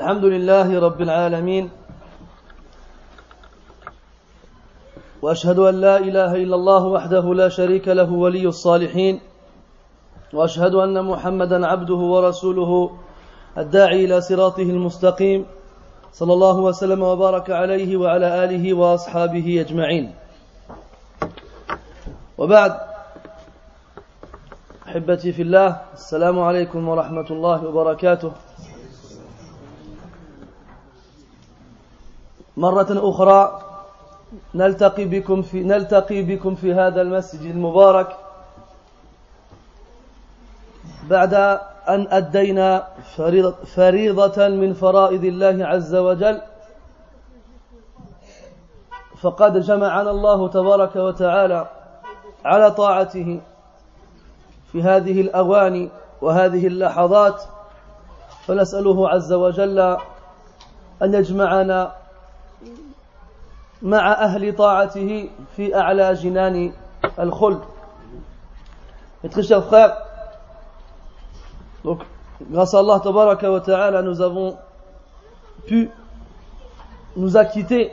الحمد لله رب العالمين. وأشهد أن لا إله إلا الله وحده لا شريك له ولي الصالحين. وأشهد أن محمدا عبده ورسوله الداعي إلى صراطه المستقيم. صلى الله وسلم وبارك عليه وعلى آله وأصحابه أجمعين. وبعد أحبتي في الله السلام عليكم ورحمة الله وبركاته. مرة أخرى نلتقي بكم في نلتقي بكم في هذا المسجد المبارك بعد أن أدينا فريضة من فرائض الله عز وجل. فقد جمعنا الله تبارك وتعالى على طاعته في هذه الأواني وهذه اللحظات. فنسأله عز وجل أن يجمعنا مع أهل طاعته في أعلى جنان الخلد. Mes très chers frères, donc grâce à Allah tabaraka wa ta'ala, nous avons pu nous acquitter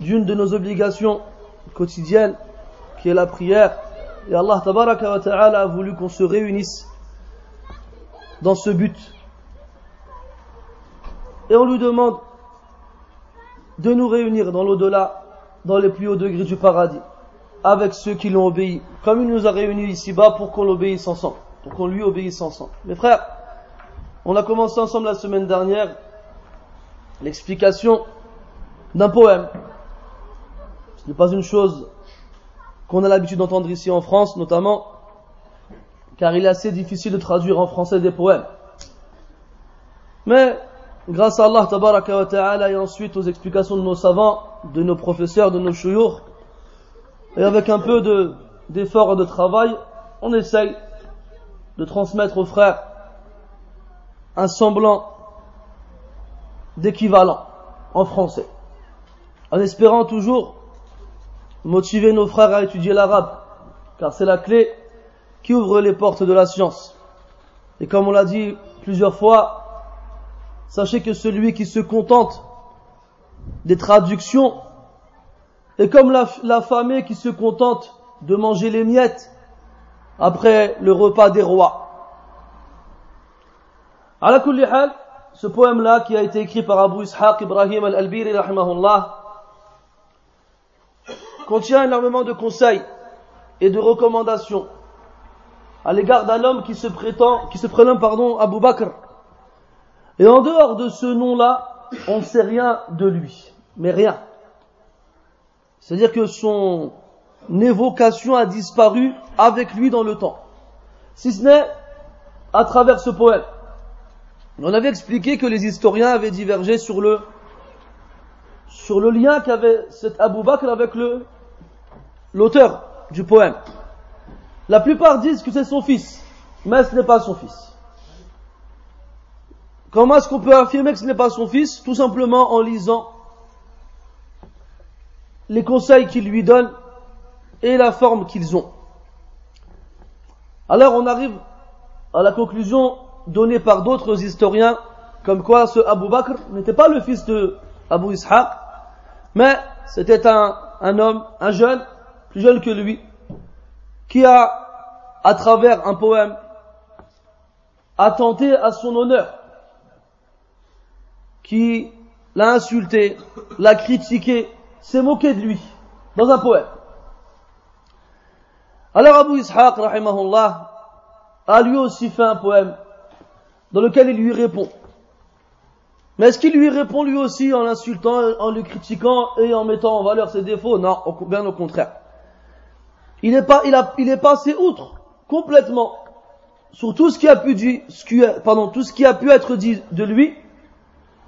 d'une de nos obligations quotidiennes, qui est la prière. Et Allah tabaraka wa ta'ala a voulu qu'on se réunisse dans ce but. Et on lui demande de nous réunir dans l'au-delà, dans les plus hauts degrés du paradis, avec ceux qui l'ont obéi, comme il nous a réunis ici-bas pour qu'on l'obéisse ensemble, pour qu'on lui obéisse ensemble. Mes frères, on a commencé ensemble la semaine dernière l'explication d'un poème. Ce n'est pas une chose qu'on a l'habitude d'entendre ici en France, notamment, car il est assez difficile de traduire en français des poèmes. Mais grâce à Allah tabaraka wa ta'ala et ensuite aux explications de nos savants, de nos professeurs, de nos chouyours, et avec un peu de, d'effort et de travail, on essaye de transmettre aux frères un semblant d'équivalent en français, en espérant toujours motiver nos frères à étudier l'arabe, car c'est la clé qui ouvre les portes de la science. Et comme on l'a dit plusieurs fois, sachez que celui qui se contente des traductions est comme l'affamé qui se contente de manger les miettes après le repas des rois. À la ce poème-là qui a été écrit par Abu Ishaq Ibrahim al-Albiri rahimahullah contient énormément de conseils et de recommandations à l'égard d'un homme qui se prétend, qui se prénomme pardon Abu Bakr et en dehors de ce nom-là, on ne sait rien de lui. Mais rien. C'est-à-dire que son évocation a disparu avec lui dans le temps. Si ce n'est à travers ce poème. On avait expliqué que les historiens avaient divergé sur le, lien qu'avait cet Abu Bakr avec l'auteur du poème. La plupart disent que c'est son fils, mais ce n'est pas son fils. Comment est-ce qu'on peut affirmer que ce n'est pas son fils? Tout simplement en lisant les conseils qu'il lui donne et la forme qu'ils ont. Alors on arrive à la conclusion donnée par d'autres historiens, comme quoi ce Abu Bakr n'était pas le fils de Abu Ishaq, mais c'était un, un homme, un jeune, plus jeune que lui, qui a, à travers un poème, attenté à son honneur qui l'a insulté, l'a critiqué, s'est moqué de lui dans un poème. Alors Abu Ishaq, rahimahullah, a lui aussi fait un poème dans lequel il lui répond. Mais est-ce qu'il lui répond lui aussi en l'insultant, en le critiquant et en mettant en valeur ses défauts? Non, bien au contraire. Il est, pas, il, a, il est passé outre complètement sur tout ce qui a pu dit, ce qui, pardon, tout ce qui a pu être dit de lui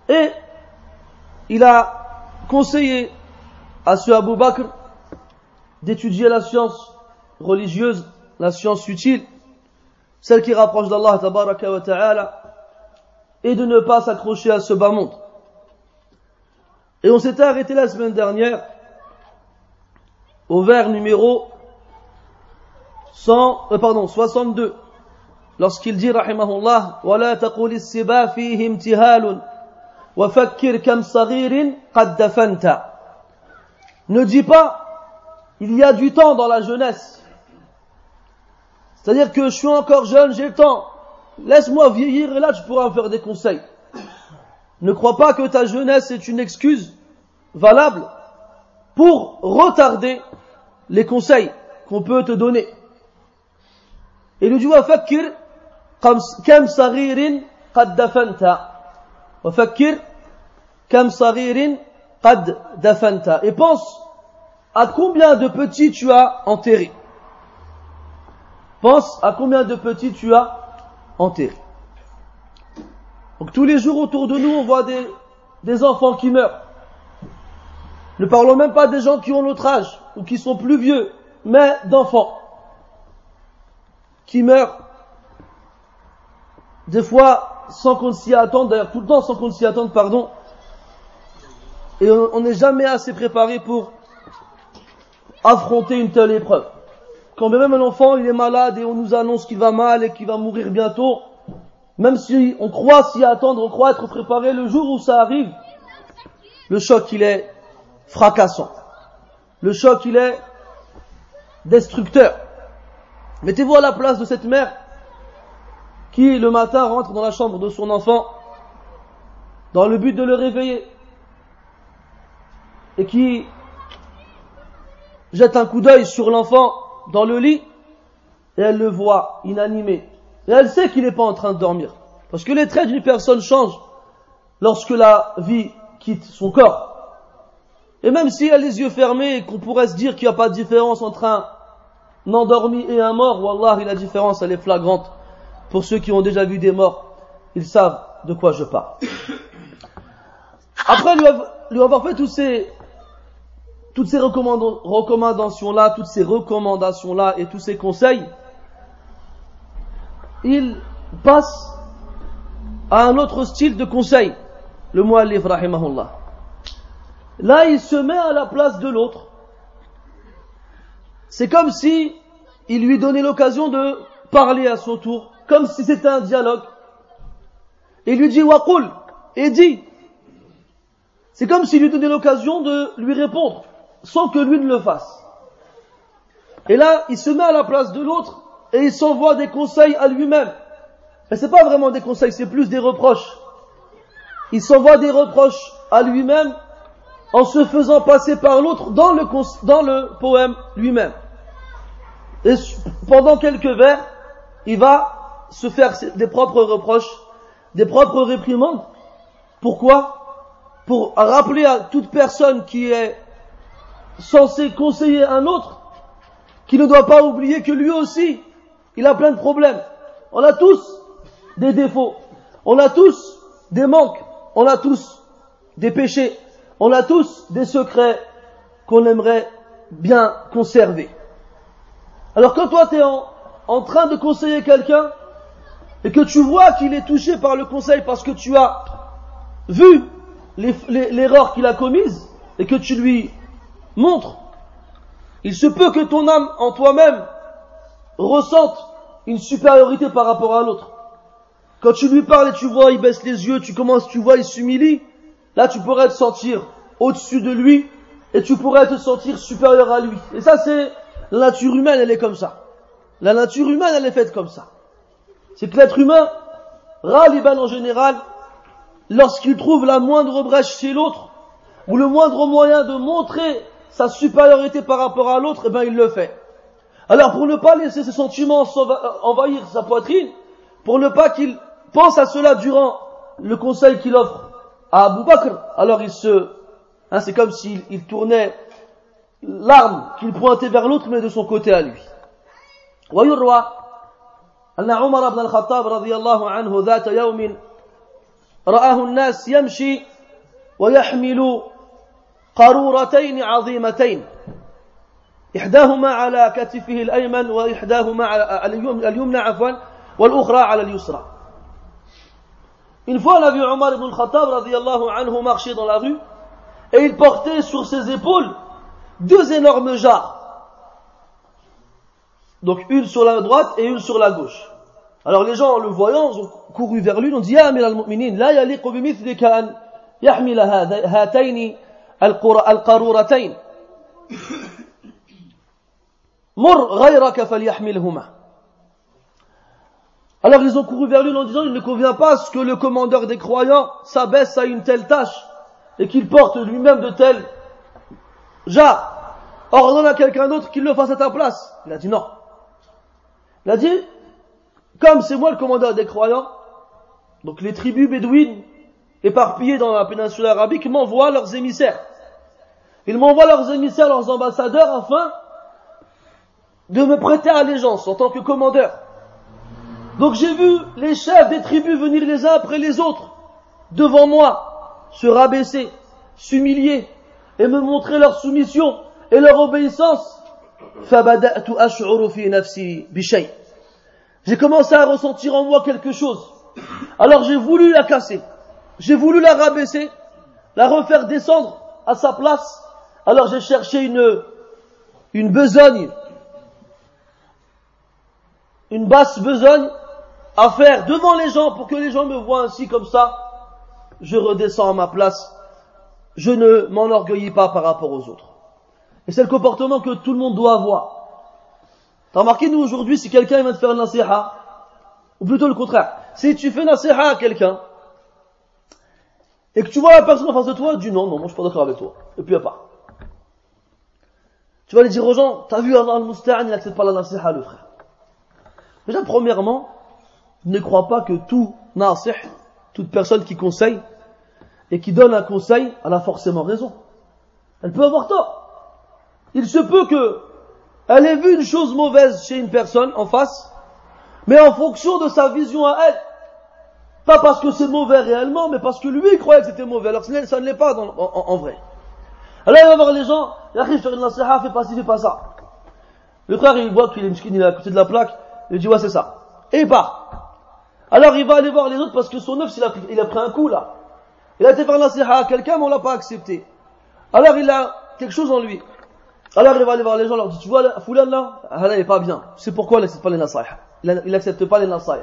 et il a conseillé à ce Abu Bakr d'étudier la science religieuse, la science utile, celle qui rapproche d'Allah wa ta'ala, et de ne pas s'accrocher à ce bas monde. Et on s'était arrêté la semaine dernière au vers numéro 100, 62, euh, lorsqu'il dit, rahimahullah, « Wa la taqul » وفكر كم صغير قد دفنت Ne dis pas, il y a du temps dans la jeunesse. C'est-à-dire que je suis encore jeune, j'ai le temps. Laisse-moi vieillir et là tu pourras me faire des conseils. Ne crois pas que ta jeunesse est une excuse valable pour retarder les conseils qu'on peut te donner. Et le dit وفكر كم صغير قد دفنت وفكر كم صغير قد دفنت et pense à combien de petits tu as enterré pense à combien de petits tu as enterré donc tous les jours autour de nous on voit des, des enfants qui meurent ne parlons même pas des gens qui ont notre âge ou qui sont plus vieux mais d'enfants qui meurent des fois sans qu'on s'y attende, d'ailleurs tout le temps sans qu'on s'y attende, pardon, et on n'est jamais assez préparé pour affronter une telle épreuve. Quand même un enfant il est malade et on nous annonce qu'il va mal et qu'il va mourir bientôt, même si on croit s'y attendre, on croit être préparé le jour où ça arrive, le choc il est fracassant. Le choc il est destructeur. Mettez-vous à la place de cette mère qui le matin rentre dans la chambre de son enfant dans le but de le réveiller et qui jette un coup d'œil sur l'enfant dans le lit et elle le voit inanimé. Et elle sait qu'il n'est pas en train de dormir. Parce que les traits d'une personne changent lorsque la vie quitte son corps. Et même si elle a les yeux fermés et qu'on pourrait se dire qu'il n'y a pas de différence entre un endormi et un mort, Wallah, la différence elle est flagrante. Pour ceux qui ont déjà vu des morts, ils savent de quoi je parle. Après lui avoir fait tous ces, toutes ces recommandations-là, toutes ces recommandations-là et tous ces conseils, il passe à un autre style de conseil, le muallif rahimahullah. Là, il se met à la place de l'autre. C'est comme si il lui donnait l'occasion de parler à son tour, comme si c'était un dialogue. Il lui dit Waqul, et dit. C'est comme s'il lui donnait l'occasion de lui répondre, sans que lui ne le fasse. Et là, il se met à la place de l'autre et il s'envoie des conseils à lui-même. Mais c'est pas vraiment des conseils, c'est plus des reproches. Il s'envoie des reproches à lui-même en se faisant passer par l'autre dans le, dans le poème lui-même. Et pendant quelques vers, il va se faire des propres reproches, des propres réprimandes. Pourquoi? Pour rappeler à toute personne qui est censée conseiller un autre, qu'il ne doit pas oublier que lui aussi, il a plein de problèmes. On a tous des défauts, on a tous des manques, on a tous des péchés, on a tous des secrets qu'on aimerait bien conserver. Alors quand toi tu es en, train de conseiller quelqu'un et que tu vois qu'il est touché par le conseil parce que tu as vu l'erreur qu'il a commise et que tu lui montres, il se peut que ton âme en toi-même ressente une supériorité par rapport à l'autre. Quand tu lui parles et tu vois, il baisse les yeux, tu commences, tu vois, il s'humilie, là tu pourrais te sentir au-dessus de lui et tu pourrais te sentir supérieur à lui. Et ça c'est la nature humaine, elle est comme ça. La nature humaine, elle est faite comme ça c'est que l'être humain, ralibal en général, lorsqu'il trouve la moindre brèche chez l'autre, ou le moindre moyen de montrer sa supériorité par rapport à l'autre, eh ben il le fait. Alors pour ne pas laisser ses sentiments euh, envahir sa poitrine, pour ne pas qu'il pense à cela durant le conseil qu'il offre à Abu Bakr, alors il se, hein, c'est comme s'il tournait l'arme qu'il pointait vers l'autre mais de son côté à lui. Voyez أن عمر بن الخطاب رضي الله عنه ذات يوم رآه الناس يمشي ويحمل قارورتين عظيمتين إحداهما على كتفه الأيمن وإحداهما على اليمنى عفوا والأخرى على اليسرى Une fois, on a vu Omar ibn al-Khattab radiallahu anhu marcher dans la rue et il portait sur ses épaules deux énormes jarres. Donc une sur la droite et une sur la gauche. Alors les gens, en le voyant, ont couru vers lui, ont dit, Ya Amir al-Mu'minin, la yaliqu yahmila hataini al-qaruratayn. Alors ils ont couru vers lui en disant, il ne convient pas ce que le commandeur des croyants s'abaisse à une telle tâche et qu'il porte lui-même de telles jarres. Ordonne à quelqu'un d'autre qu'il le fasse à ta place. Il a dit non. Il a dit, comme c'est moi le commandeur des croyants, donc les tribus bédouines éparpillées dans la péninsule arabique m'envoient leurs émissaires. Ils m'envoient leurs émissaires, leurs ambassadeurs, afin de me prêter allégeance en tant que commandeur. Donc j'ai vu les chefs des tribus venir les uns après les autres devant moi, se rabaisser, s'humilier et me montrer leur soumission et leur obéissance. J'ai commencé à ressentir en moi quelque chose. Alors j'ai voulu la casser. J'ai voulu la rabaisser, la refaire descendre à sa place. Alors j'ai cherché une, une besogne, une basse besogne à faire devant les gens pour que les gens me voient ainsi comme ça. Je redescends à ma place. Je ne m'enorgueillis pas par rapport aux autres. Et c'est le comportement que tout le monde doit avoir. T'as remarqué, nous aujourd'hui, si quelqu'un vient te faire une nasiha, ou plutôt le contraire, si tu fais nasiha à quelqu'un, et que tu vois la personne en face de toi, dis non, non, moi je suis pas d'accord avec toi. Et puis à part. Tu vas aller dire aux gens, t'as vu Allah al-Musta'an, il n'accepte pas la nasiha, le frère. Déjà, premièrement, ne crois pas que tout nasih, toute personne qui conseille, et qui donne un conseil, elle a forcément raison. Elle peut avoir tort. Il se peut que elle ait vu une chose mauvaise chez une personne en face, mais en fonction de sa vision à elle. Pas parce que c'est mauvais réellement, mais parce que lui il croyait que c'était mauvais, alors que ça ne l'est pas en, vrai. Alors il va voir les gens, il arrive sur une nasiha, fais pas ci, fais pas ça. Le frère il voit qu'il est une il est à côté de la plaque, il dit ouais c'est ça. Et il part. Alors il va aller voir les autres parce que son œuf il a, pris un coup là. Il a été faire nasiha à quelqu'un mais on l'a pas accepté. Alors il a quelque chose en lui. Alors il va aller voir les gens, leur dit, tu vois, Foulan là, ah, là, il est pas bien. C'est pourquoi il n'accepte pas les nasaïh. Il n'accepte pas les nasaïh.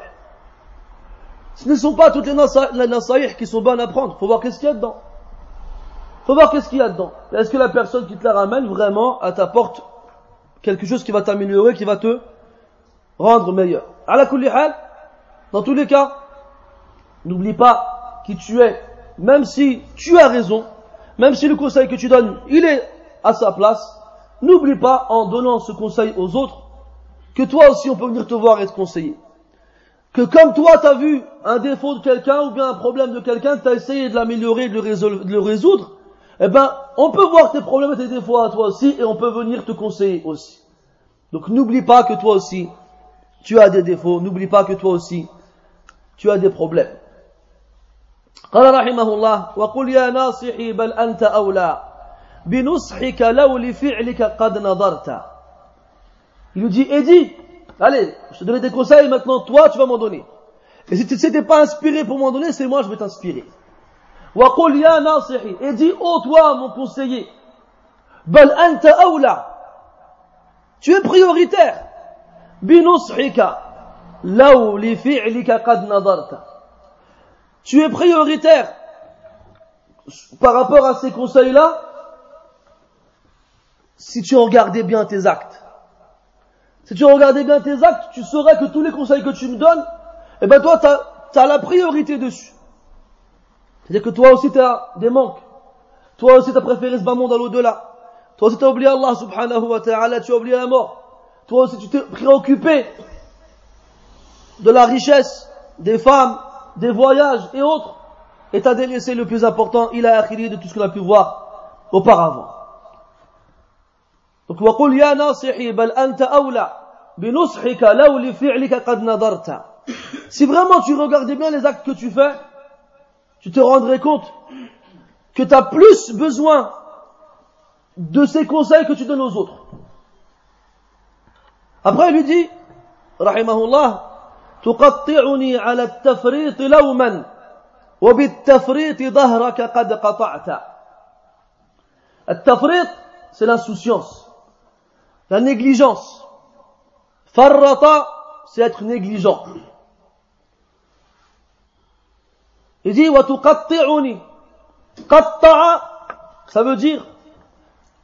Ce ne sont pas toutes les nasaïh qui sont bonnes à prendre. Faut voir qu'est-ce qu'il y a dedans. Faut voir qu'est-ce qu'il y a dedans. Est-ce que la personne qui te la ramène vraiment, elle t'apporte quelque chose qui va t'améliorer, qui va te rendre meilleur? À la dans tous les cas, n'oublie pas qui tu es. Même si tu as raison, même si le conseil que tu donnes, il est à sa place, N'oublie pas, en donnant ce conseil aux autres, que toi aussi on peut venir te voir et te conseiller. Que comme toi tu as vu un défaut de quelqu'un ou bien un problème de quelqu'un, tu as essayé de l'améliorer, de, de, le résoudre, eh ben, on peut voir tes problèmes et tes défauts à toi aussi et on peut venir te conseiller aussi. Donc n'oublie pas que toi aussi, tu as des défauts, n'oublie pas que toi aussi, tu as des problèmes. قال رحمه الله وقل يا ناصحي بل أنت أولى il lui dit, Eddie, allez, je te donne des conseils, maintenant toi tu vas m'en donner. Et si tu n'étais pas inspiré pour m'en donner, c'est moi je vais t'inspirer. Et dis, oh toi mon conseiller, bal anta Tu es prioritaire. Tu es prioritaire par rapport à ces conseils-là si tu regardais bien tes actes. Si tu regardais bien tes actes, tu saurais que tous les conseils que tu me donnes, eh ben toi, tu as, la priorité dessus. C'est-à-dire que toi aussi, tu as des manques. Toi aussi, tu as préféré ce bas monde à l'au-delà. Toi aussi, tu as oublié Allah subhanahu wa ta'ala, tu as oublié la mort. Toi aussi, tu t'es préoccupé de la richesse, des femmes, des voyages et autres. Et tu as délaissé le plus important, il a acquis de tout ce qu'on a pu voir auparavant. Donc, وقل يا ناصحي بل أنت أولى بنصحك لو لفعلك قد نظرت. Si vraiment tu regardais bien les actes que tu fais, tu te rendrais compte que tu as plus besoin de ces conseils que tu donnes aux autres. Après, il lui dit, الله, تقطعني على التفريط لوما وبالتفريط ظهرك قد قطعت. التفريط, c'est l'insouciance. La négligence. Farrata, c'est être négligent. Il dit, Qatta'a, ça veut dire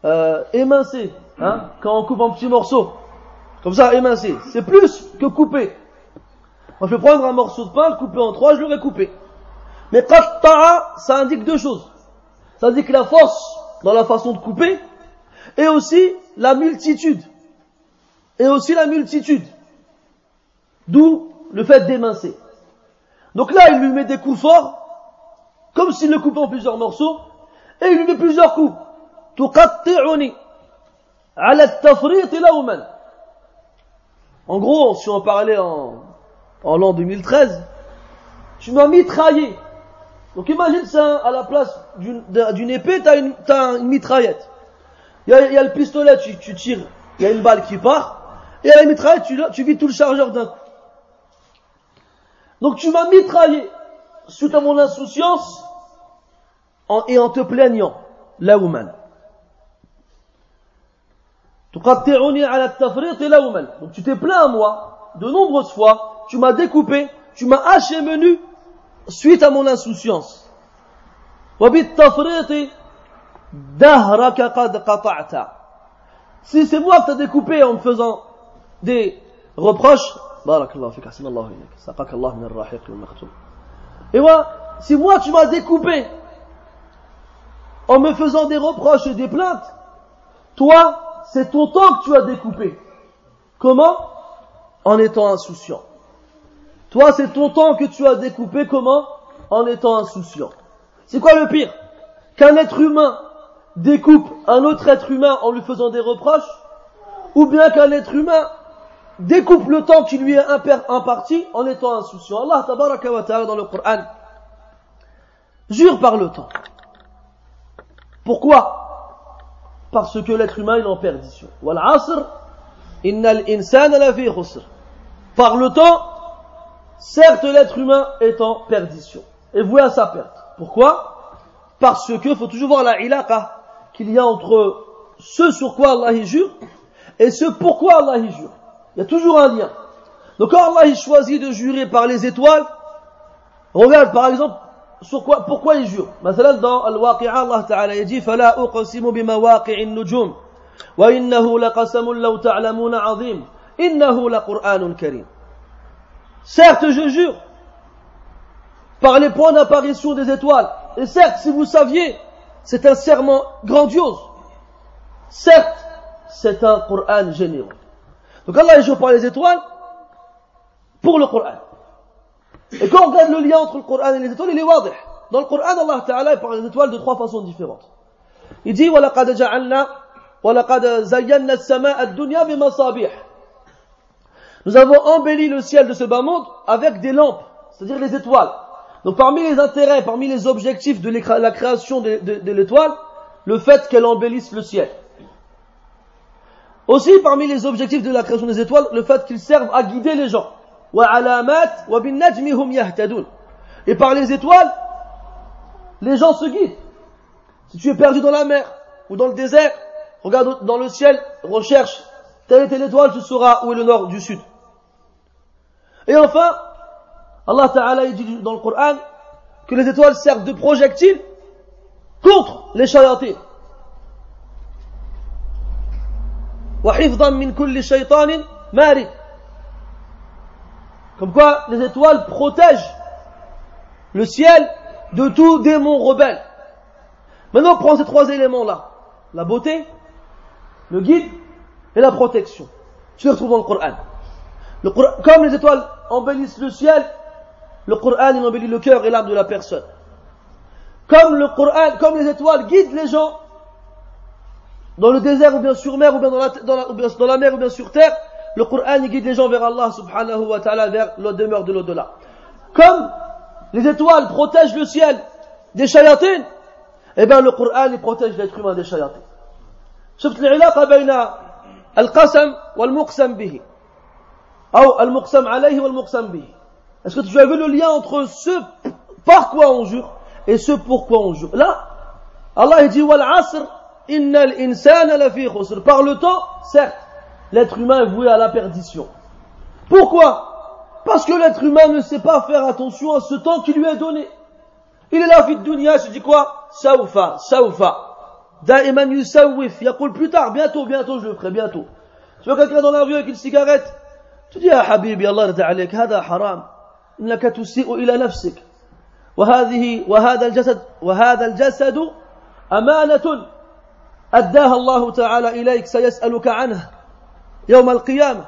euh, émincer, hein, quand on coupe en petits morceaux. Comme ça, émincer. C'est plus que couper. Moi, je vais prendre un morceau de pain, le couper en trois, je l'aurais coupé. Mais qatta'a, ça indique deux choses. Ça indique la force dans la façon de couper, et aussi la multitude. Et aussi la multitude. D'où le fait d'émincer. Donc là, il lui met des coups forts, comme s'il le coupait en plusieurs morceaux, et il lui met plusieurs coups. En gros, si on parlait en, en l'an 2013, tu m'as mitraillé. Donc imagine ça, à la place d'une épée, tu as, une, mitraillette. Il y a, le pistolet, tu, tires, il y a une balle qui part, et à la mitraillette, tu, tu tout le chargeur d'un coup. Donc tu m'as mitraillé suite à mon insouciance et en te plaignant, la woman. Donc tu t'es plaint à moi de nombreuses fois, tu m'as découpé, tu m'as haché menu suite à mon insouciance. Si c'est moi qui t'as découpé en me faisant des reproches, et moi, si moi tu m'as découpé en me faisant des reproches et des plaintes, toi, c'est ton temps que tu as découpé. Comment? En étant insouciant. Toi, c'est ton temps que tu as découpé. Comment? En étant insouciant. C'est quoi le pire? Qu'un être humain découpe un autre être humain en lui faisant des reproches, ou bien qu'un être humain découpe le temps qui lui est imparti en étant insouciant. Allah tabaraka wa ta'ala dans le Coran jure par le temps. Pourquoi? Parce que l'être humain est en perdition. Par le temps, certes l'être humain est en perdition. Et voué à sa perte. Pourquoi? Parce que faut toujours voir la ilaqa qu'il y a entre ce sur quoi Allah y jure et ce pourquoi Allah y jure. Il y a toujours un lien. Donc quand Allah il choisit de jurer par les étoiles, regarde par exemple sur quoi, pourquoi il jure. مثلا dans Al-Waqi'a, Allah Ta'ala il dit فلا أقسم بمواقع النجوم وإنه لقسم لو تعلمون عظيم إنه لقرآن كريم. Certes, je jure par les points d'apparition des étoiles. Et certes, si vous saviez, c'est un serment grandiose. Certes, c'est un Coran généreux. Donc Allah joue par les étoiles pour le Coran. Et quand on regarde le lien entre le Coran et les étoiles, il est wadih. Dans le Coran, Allah Ta'ala parle des étoiles de trois façons différentes. Il dit وَلَقَدْ جَعَلْنَا وَلَقَدْ زَيَّنَّا السَّمَاءَ الدُّنْيَا بِمَصَابِيحِ Nous avons embelli le ciel de ce bas monde avec des lampes, c'est-à-dire les étoiles. Donc parmi les intérêts, parmi les objectifs de la création de, l'étoile, le fait qu'elle embellisse le ciel. Aussi, parmi les objectifs de la création des étoiles, le fait qu'ils servent à guider les gens. Et par les étoiles, les gens se guident. Si tu es perdu dans la mer ou dans le désert, regarde dans le ciel, recherche telle et telle étoile, tu sauras où est le nord du sud. Et enfin, Allah Ta'ala dit dans le Coran que les étoiles servent de projectiles contre les chayatines. Comme quoi, les étoiles protègent le ciel de tout démon rebelle. Maintenant, prend ces trois éléments-là. La beauté, le guide et la protection. Tu les retrouves dans le Coran. Le comme les étoiles embellissent le ciel, le Coran il embellit le cœur et l'âme de la personne. Comme le Coran, comme les étoiles guident les gens dans le désert ou bien sur mer ou bien dans la, dans la, dans la mer ou bien sur terre, le Coran guide les gens vers Allah subhanahu wa ta'ala, vers la demeure de l'au-delà. Comme les étoiles protègent le ciel des chayatines, eh bien le Coran il protège l'être humain des chayatines. شفت العلاقة بين القسم والمقسم به أو المقسم عليه والمقسم به est-ce que tu as vu le lien entre ce par quoi on jure et ce pourquoi on jure? Là, Allah dit Wal asr, innal insana lafi khusr. Par le temps, certes, l'être humain est voué à la perdition. Pourquoi? Parce que l'être humain ne sait pas faire attention à ce temps qui lui est donné. Il est là, de dunya, je dis quoi? Saoufa, saoufa. Da'iman yusawif. Yaqul plus tard, bientôt, bientôt, je le ferai, bientôt. Tu vois quelqu'un dans la rue avec une cigarette? Tu dis, ah habibi, Allah, hada haram. إنك تسيء إلى نفسك. وهذه وهذا الجسد وهذا الجسد أمانة أداها الله تعالى إليك سيسألك عنها يوم القيامة.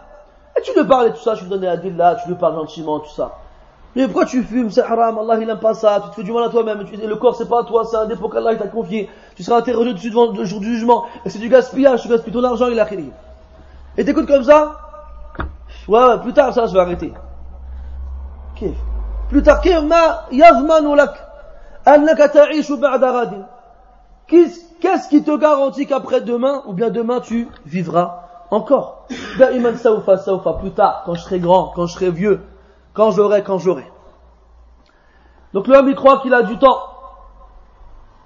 Et tu lui parles et tout ça, tu lui donnes des adillas, tu lui parles gentiment, tout ça. Mais pourquoi tu fumes C'est haram, Allah il aime pas ça, tu te fais du mal à toi-même, le corps c'est pas à toi, c'est un dépôt qu'Allah t'a confié, tu seras interrogé dessus devant le jour du jugement, et c'est du gaspillage, tu gaspilles ton argent, il a créé. Et t'écoutes comme ça Ouais, plus tard ça va se va arrêter. Plus tard, Qu'est-ce qui te garantit qu'après demain, ou bien demain, tu vivras encore Plus tard, quand je serai grand, quand je serai vieux, quand j'aurai, quand j'aurai. Donc l'homme il croit qu'il a du temps,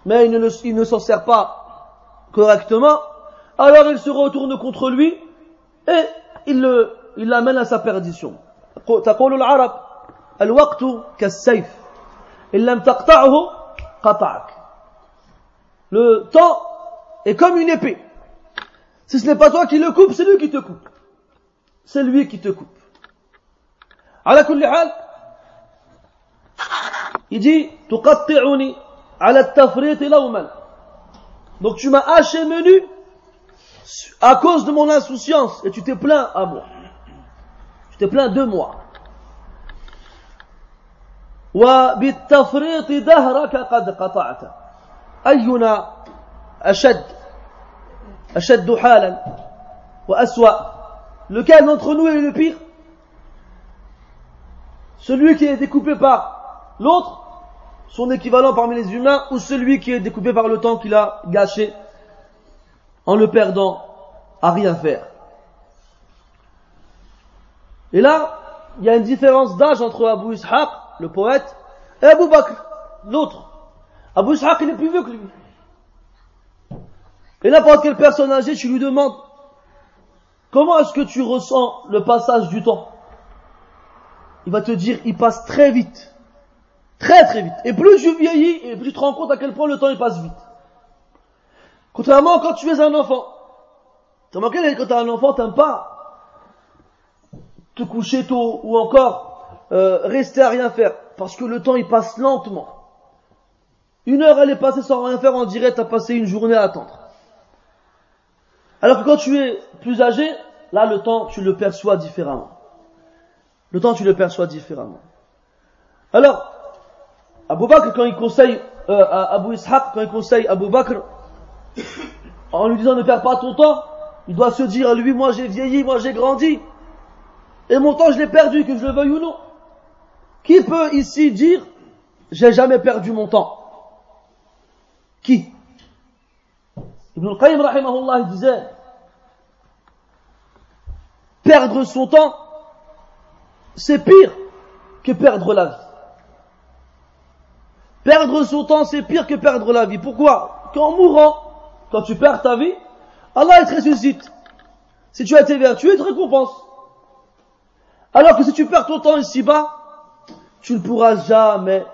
mais il ne, il ne s'en sert pas correctement, alors il se retourne contre lui et il le, il l'amène à sa perdition. تقول العرب الوقت كالسيف إن لم تقطعه قطعك Le temps est comme une épée. Si ce n'est pas toi qui le coupe, c'est lui qui te coupe. C'est lui qui te coupe. على كل حال il dit تقطعني على التفريط لوما donc tu m'as haché menu à cause de mon insouciance et tu t'es plaint à moi tu t'es plaint de moi وبالتفريط دهرك قد قطعت أينا أشد أشد حالا وأسوأ lequel d'entre nous est le pire celui qui est découpé par l'autre, son équivalent parmi les humains, ou celui qui est découpé par le temps qu'il a gâché en le perdant à rien faire. Et là, il y a une différence d'âge entre Abu Ishaq, le poète, et Abu Bakr, l'autre. Abu Ishaq, il est plus vieux que lui. Et n'importe quelle personne âgée, tu lui demandes, comment est-ce que tu ressens le passage du temps? Il va te dire, il passe très vite. Très très vite. Et plus tu vieillis, et plus tu te rends compte à quel point le temps il passe vite. Contrairement quand tu es un enfant. Tu as remarqué, quand tu es un enfant, t'aimes pas te coucher tôt ou encore euh, rester à rien faire. Parce que le temps il passe lentement. Une heure elle est passée sans rien faire, on dirait t'as passé une journée à attendre. Alors que quand tu es plus âgé, là le temps tu le perçois différemment. Le temps, tu le perçois différemment. Alors, Abu Bakr, quand il conseille, euh, Abu Ishaq, quand il conseille Abu Bakr, en lui disant ne perds pas ton temps, il doit se dire, lui, moi j'ai vieilli, moi j'ai grandi, et mon temps je l'ai perdu, que je le veuille ou non. Qui peut ici dire, j'ai jamais perdu mon temps? Qui? Ibn al-Qayyim, rahimahullah, disait, perdre son temps, c'est pire que perdre la vie. Perdre son temps, c'est pire que perdre la vie. Pourquoi? Qu'en mourant, quand tu perds ta vie, Allah te ressuscite. Si tu as été vertueux, il te récompense. Alors que si tu perds ton temps ici-bas, tu ne pourras jamais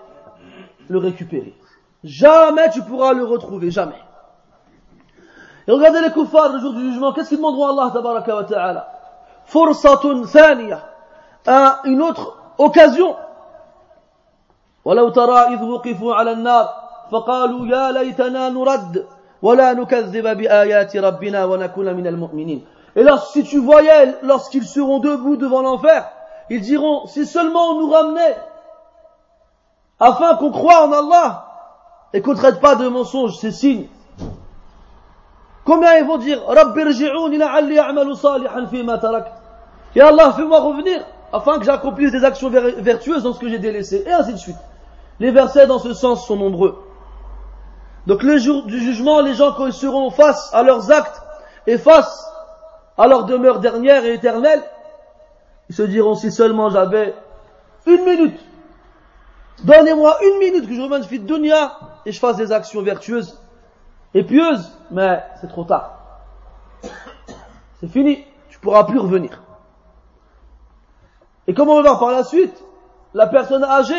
le récupérer. Jamais tu pourras le retrouver, jamais. Et regardez les kuffars le jour du jugement, qu'est-ce qu'ils demanderont à Allah tabaraka wa ta'ala Fursatun thaniya à une autre occasion. ولو ترى إذ وقفوا على النار فقالوا يا ليتنا نرد ولا نكذب بآيات ربنا ونكون من المؤمنين Et là, si tu voyais, lorsqu'ils seront debout devant l'enfer, ils diront, si seulement on nous ramenait, afin qu'on croit en Allah, et qu'on ne traite pas de mensonges, c'est signe. Combien ils vont dire. Et Allah, fais-moi revenir afin que j'accomplisse des actions vertueuses dans ce que j'ai délaissé, et ainsi de suite. Les versets dans ce sens sont nombreux. Donc le jour du jugement, les gens seront face à leurs actes et face à leur demeure dernière et éternelle, ils se diront si seulement j'avais une minute, donnez-moi une minute que je revienne de dunya et je fasse des actions vertueuses et pieuses, mais c'est trop tard. C'est fini, tu pourras plus revenir. Et comme on va voir par la suite, la personne âgée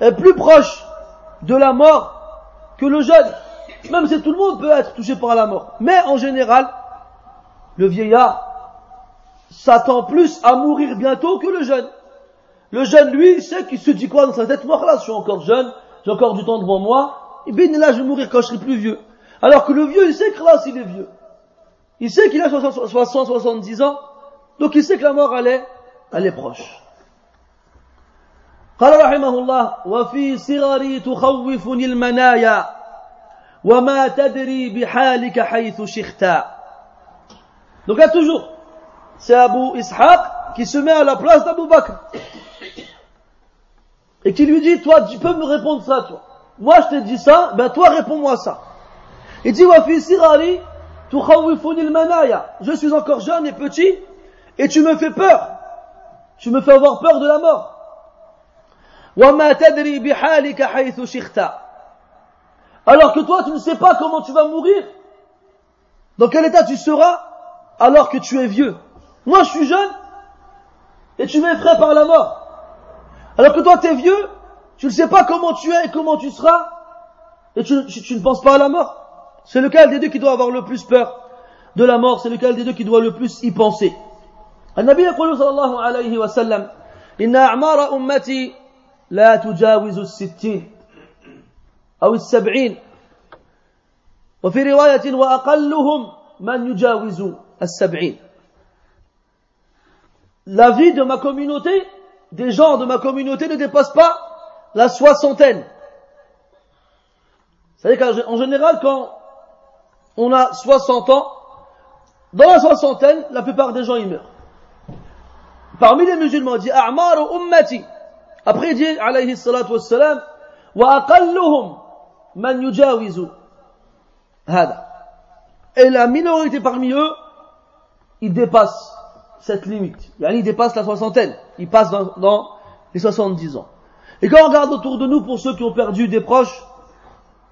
est plus proche de la mort que le jeune. Même si tout le monde peut être touché par la mort. Mais en général, le vieillard s'attend plus à mourir bientôt que le jeune. Le jeune, lui, il sait qu'il se dit quoi dans sa tête Mort là, je suis encore jeune, j'ai encore du temps devant moi, et bien là, je vais mourir quand je serai plus vieux. Alors que le vieux, il sait que là, s'il est vieux. Il sait qu'il a 60, 70 ans, donc il sait que la mort, elle est, elle est proche. قال رحمه الله وفي صغري تخوفني المنايا وما تدري بحالك حيث شختا donc là toujours c'est Abu Ishaq qui se met à la place d'Abou Bakr et qui lui dit, toi, tu peux me répondre ça, toi. Moi, je t'ai dit ça, ben toi, réponds-moi ça. Il dit, Wafi Sirari, manaya. Je suis encore jeune et petit, et tu me fais peur. Tu me fais avoir peur de la mort. Alors que toi, tu ne sais pas comment tu vas mourir. Dans quel état tu seras alors que tu es vieux. Moi, je suis jeune, et tu m'effraies par la mort. Alors que toi, tu es vieux, tu ne sais pas comment tu es et comment tu seras et tu, ne penses pas à la mort. C'est lequel des deux qui doit avoir le plus peur de la mort, c'est lequel des deux qui doit le plus y penser. النبي يقول صلى الله عليه وسلم إن أعمار أمتي لا تجاوز الستين أو السبعين وفي رواية وأقلهم من يجاوز السبعين la vie de ma communauté, des gens de ma communauté ne dépasse pas la soixantaine. C'est-à-dire qu'en général, quand on a 60 ans, dans la soixantaine, la plupart des gens y meurent. Parmi les musulmans, il dit ummati. Après, il dit, alayhi salatu wassalam, wa'aqalluhum, man yujawizu. Hada. Et la minorité parmi eux, ils dépassent cette limite. Ils dépassent la soixantaine. Ils passent dans, dans les 70 ans. Et quand on regarde autour de nous pour ceux qui ont perdu des proches,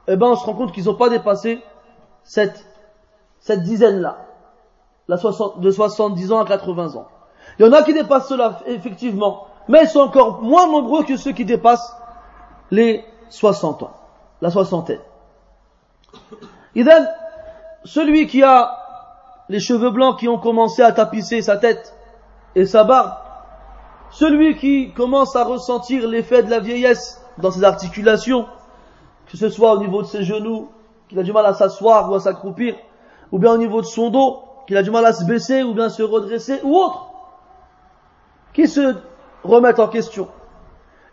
eh ben, on se rend compte qu'ils n'ont pas dépassé cette, cette dizaine-là. La de 70 ans à 80 ans. Il y en a qui dépassent cela, effectivement mais ils sont encore moins nombreux que ceux qui dépassent les 60 ans, la soixantaine. Idem, celui qui a les cheveux blancs qui ont commencé à tapisser sa tête et sa barbe, celui qui commence à ressentir l'effet de la vieillesse dans ses articulations, que ce soit au niveau de ses genoux, qu'il a du mal à s'asseoir ou à s'accroupir, ou bien au niveau de son dos, qu'il a du mal à se baisser ou bien se redresser, ou autre, qui se remettent en question.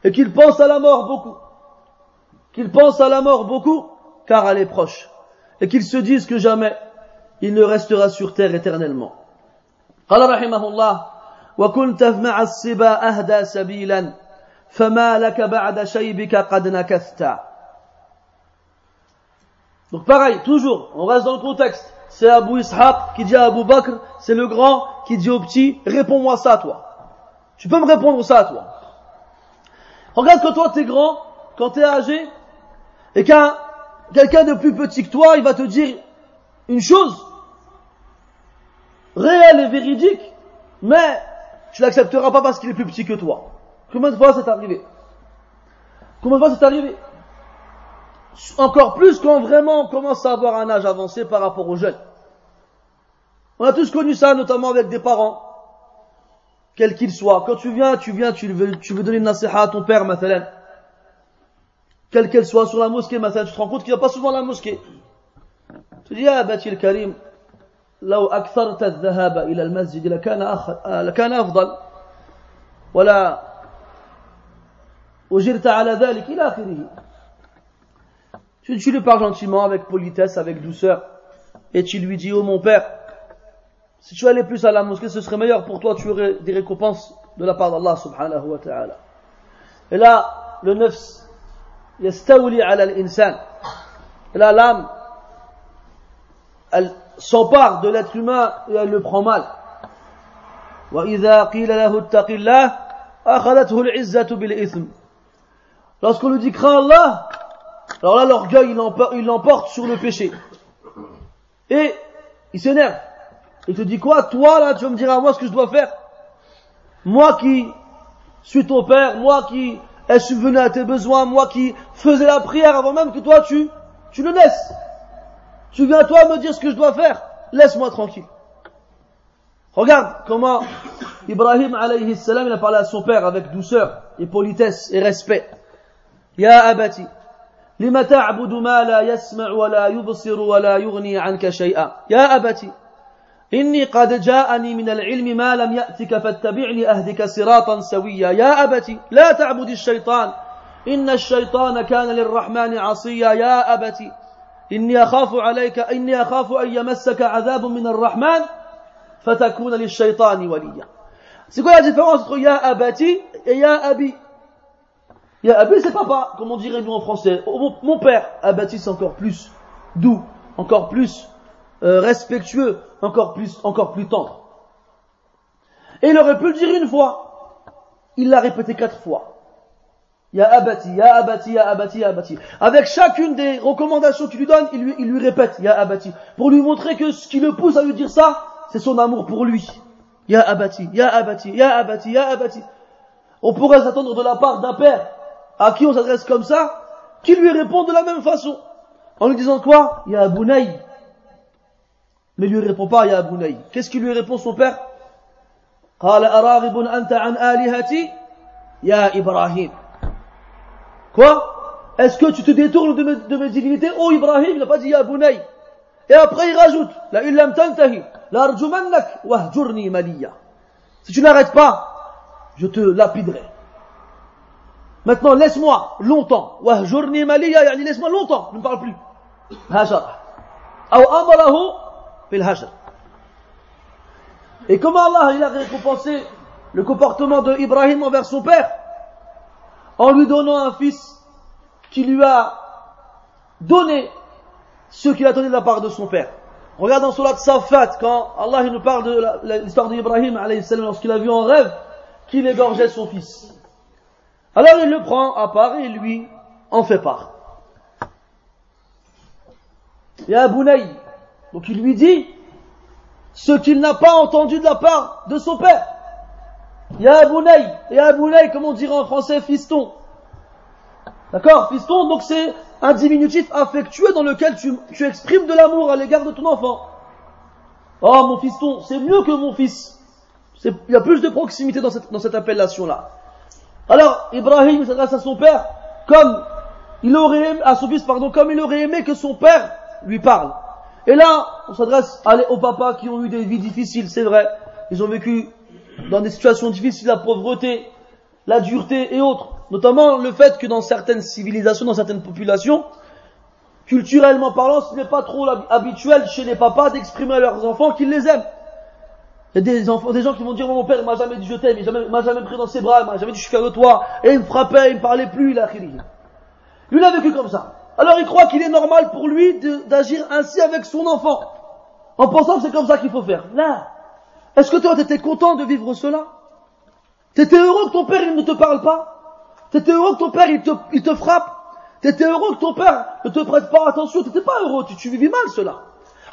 Et qu'ils pensent à la mort beaucoup. Qu'ils pensent à la mort beaucoup, car elle est proche. Et qu'ils se disent que jamais il ne restera sur terre éternellement. قال رحمه الله وكنت مع الصبا أهدى سبيلا فما لك بعد شيبك قد نكثت Donc pareil, toujours, on reste dans le contexte. C'est Abu Ishaq qui dit à Abu Bakr, c'est le grand qui dit au petit, réponds-moi ça toi. Tu peux me répondre ça, toi. Regarde que toi, t'es grand, quand t'es âgé, et qu'un, quelqu'un de plus petit que toi, il va te dire une chose, réelle et véridique, mais tu l'accepteras pas parce qu'il est plus petit que toi. Combien de fois c'est arrivé? Combien de fois c'est arrivé? Encore plus quand vraiment on commence à avoir un âge avancé par rapport aux jeunes. On a tous connu ça, notamment avec des parents quel qu'il soit. Quand tu viens, tu viens, tu veux, tu veux donner une nasiha à ton père, mathalan. Quelle qu'elle soit, sur la mosquée, mathalan, tu te rends compte qu'il n'y a pas souvent la mosquée. Tu dis, ah, bati al-karim, لو أكثرت الذهاب إلى المسجد لكان أخ... لكان أفضل ولا أجرت على ذلك إلى آخره tu, tu lui parles gentiment avec politesse, avec douceur et tu lui dis oh mon père si tu allais plus à la mosquée, ce serait meilleur pour toi, tu aurais des récompenses de la part d'Allah subhanahu wa ta'ala. Et là, le nefs, yastawli ala l'insan. Et là, l'âme, elle s'empare de l'être humain et elle le prend mal. Lorsqu'on lui dit crains Allah, alors là l'orgueil il l'emporte sur le péché. Et il s'énerve. Il te dit quoi Toi là tu vas me dire à moi ce que je dois faire? Moi qui suis ton père, moi qui ai subvenu à tes besoins, moi qui faisais la prière avant même que toi tu, tu le naisses. Tu viens toi me dire ce que je dois faire. Laisse-moi tranquille. Regarde comment Ibrahim alayhi salam il a parlé à son père avec douceur et politesse et respect. Ya abati, lima ta'budu ma la yasma' wa la yubsir wa la yughni 'anka shay'a. Ya abati, إني قد جاءني من العلم ما لم يأتك فاتبعني أهدك صراطا سويا يا أبت لا تعبد الشيطان إن الشيطان كان للرحمن عصيا يا أبت إني أخاف عليك إني أخاف أن يمسك عذاب من الرحمن فتكون للشيطان وليا C'est quoi la différence entre Ya Abati et Ya Abi Ya Abi c'est papa, comme on dirait nous en français. Mon père, Abati c'est encore plus doux, encore plus euh, respectueux, encore plus, encore plus tendre. Et il aurait pu le dire une fois. Il l'a répété quatre fois. Ya abati, ya abati, ya abati, ya abati. Avec chacune des recommandations qu'il lui donne, il lui, il lui répète ya abati. Pour lui montrer que ce qui le pousse à lui dire ça, c'est son amour pour lui. Ya abati, ya abati, ya abati, ya abati. On pourrait s'attendre de la part d'un père à qui on s'adresse comme ça, qui lui répond de la même façon. En lui disant quoi Ya abounaï, mais lui répond pas Ya Abounaï. Qu'est-ce qu'il lui répond son père قال أراغب أنت عن آلهتي يا إبراهيم Quoi? Est-ce que tu te détournes de mes, divinités? Oh Ibrahim, il n'a pas dit Ya Abounaï. Et après il rajoute La illam tantahi, la arjumannak, wahjurni maliya. Si tu n'arrêtes pas, je te lapiderai. Maintenant, laisse-moi longtemps. Wahjurni maliya, yani laisse-moi longtemps, ne me parle plus. Hajar. Ou amarahu et comment Allah il a récompensé le comportement de Ibrahim envers son père? En lui donnant un fils qui lui a donné ce qu'il a donné de la part de son père. Regarde dans Surat Safat, quand Allah nous parle de l'histoire d'Ibrahim lorsqu'il a vu en rêve qu'il égorgeait son fils. Alors il le prend à part et lui en fait part. Ya Bounaï, donc il lui dit ce qu'il n'a pas entendu de la part de son père. Ya Abounaï, Ya Abounaï, comme on dirait en français, fiston. D'accord? Fiston, donc c'est un diminutif affectueux dans lequel tu, exprimes de l'amour à l'égard de ton enfant. Oh mon fiston, c'est mieux que mon fils. Il y a plus de proximité dans cette, dans cette appellation-là. Alors, Ibrahim s'adresse à son père comme il aurait aimé, à son fils, pardon, comme il aurait aimé que son père lui parle. Et là, on s'adresse aux papas qui ont eu des vies difficiles, c'est vrai. Ils ont vécu dans des situations difficiles, la pauvreté, la dureté et autres. Notamment le fait que dans certaines civilisations, dans certaines populations, culturellement parlant, ce n'est pas trop habituel chez les papas d'exprimer à leurs enfants qu'ils les aiment. Il y a des, enfants, des gens qui vont dire mon père m'a jamais dit je t'aime, il m'a jamais, pris dans ses bras, il m'a jamais dit je suis fier de toi, et il me frappait, il me parlait plus, il a Lui il a vécu comme ça. Alors il croit qu'il est normal pour lui d'agir ainsi avec son enfant, en pensant que c'est comme ça qu'il faut faire. Là, est-ce que toi t'étais content de vivre cela? T'étais heureux que ton père il ne te parle pas? T'étais heureux que ton père il te, frappe? T'étais heureux que ton père ne te prête pas attention? T'étais pas heureux, tu, tu vivais mal cela.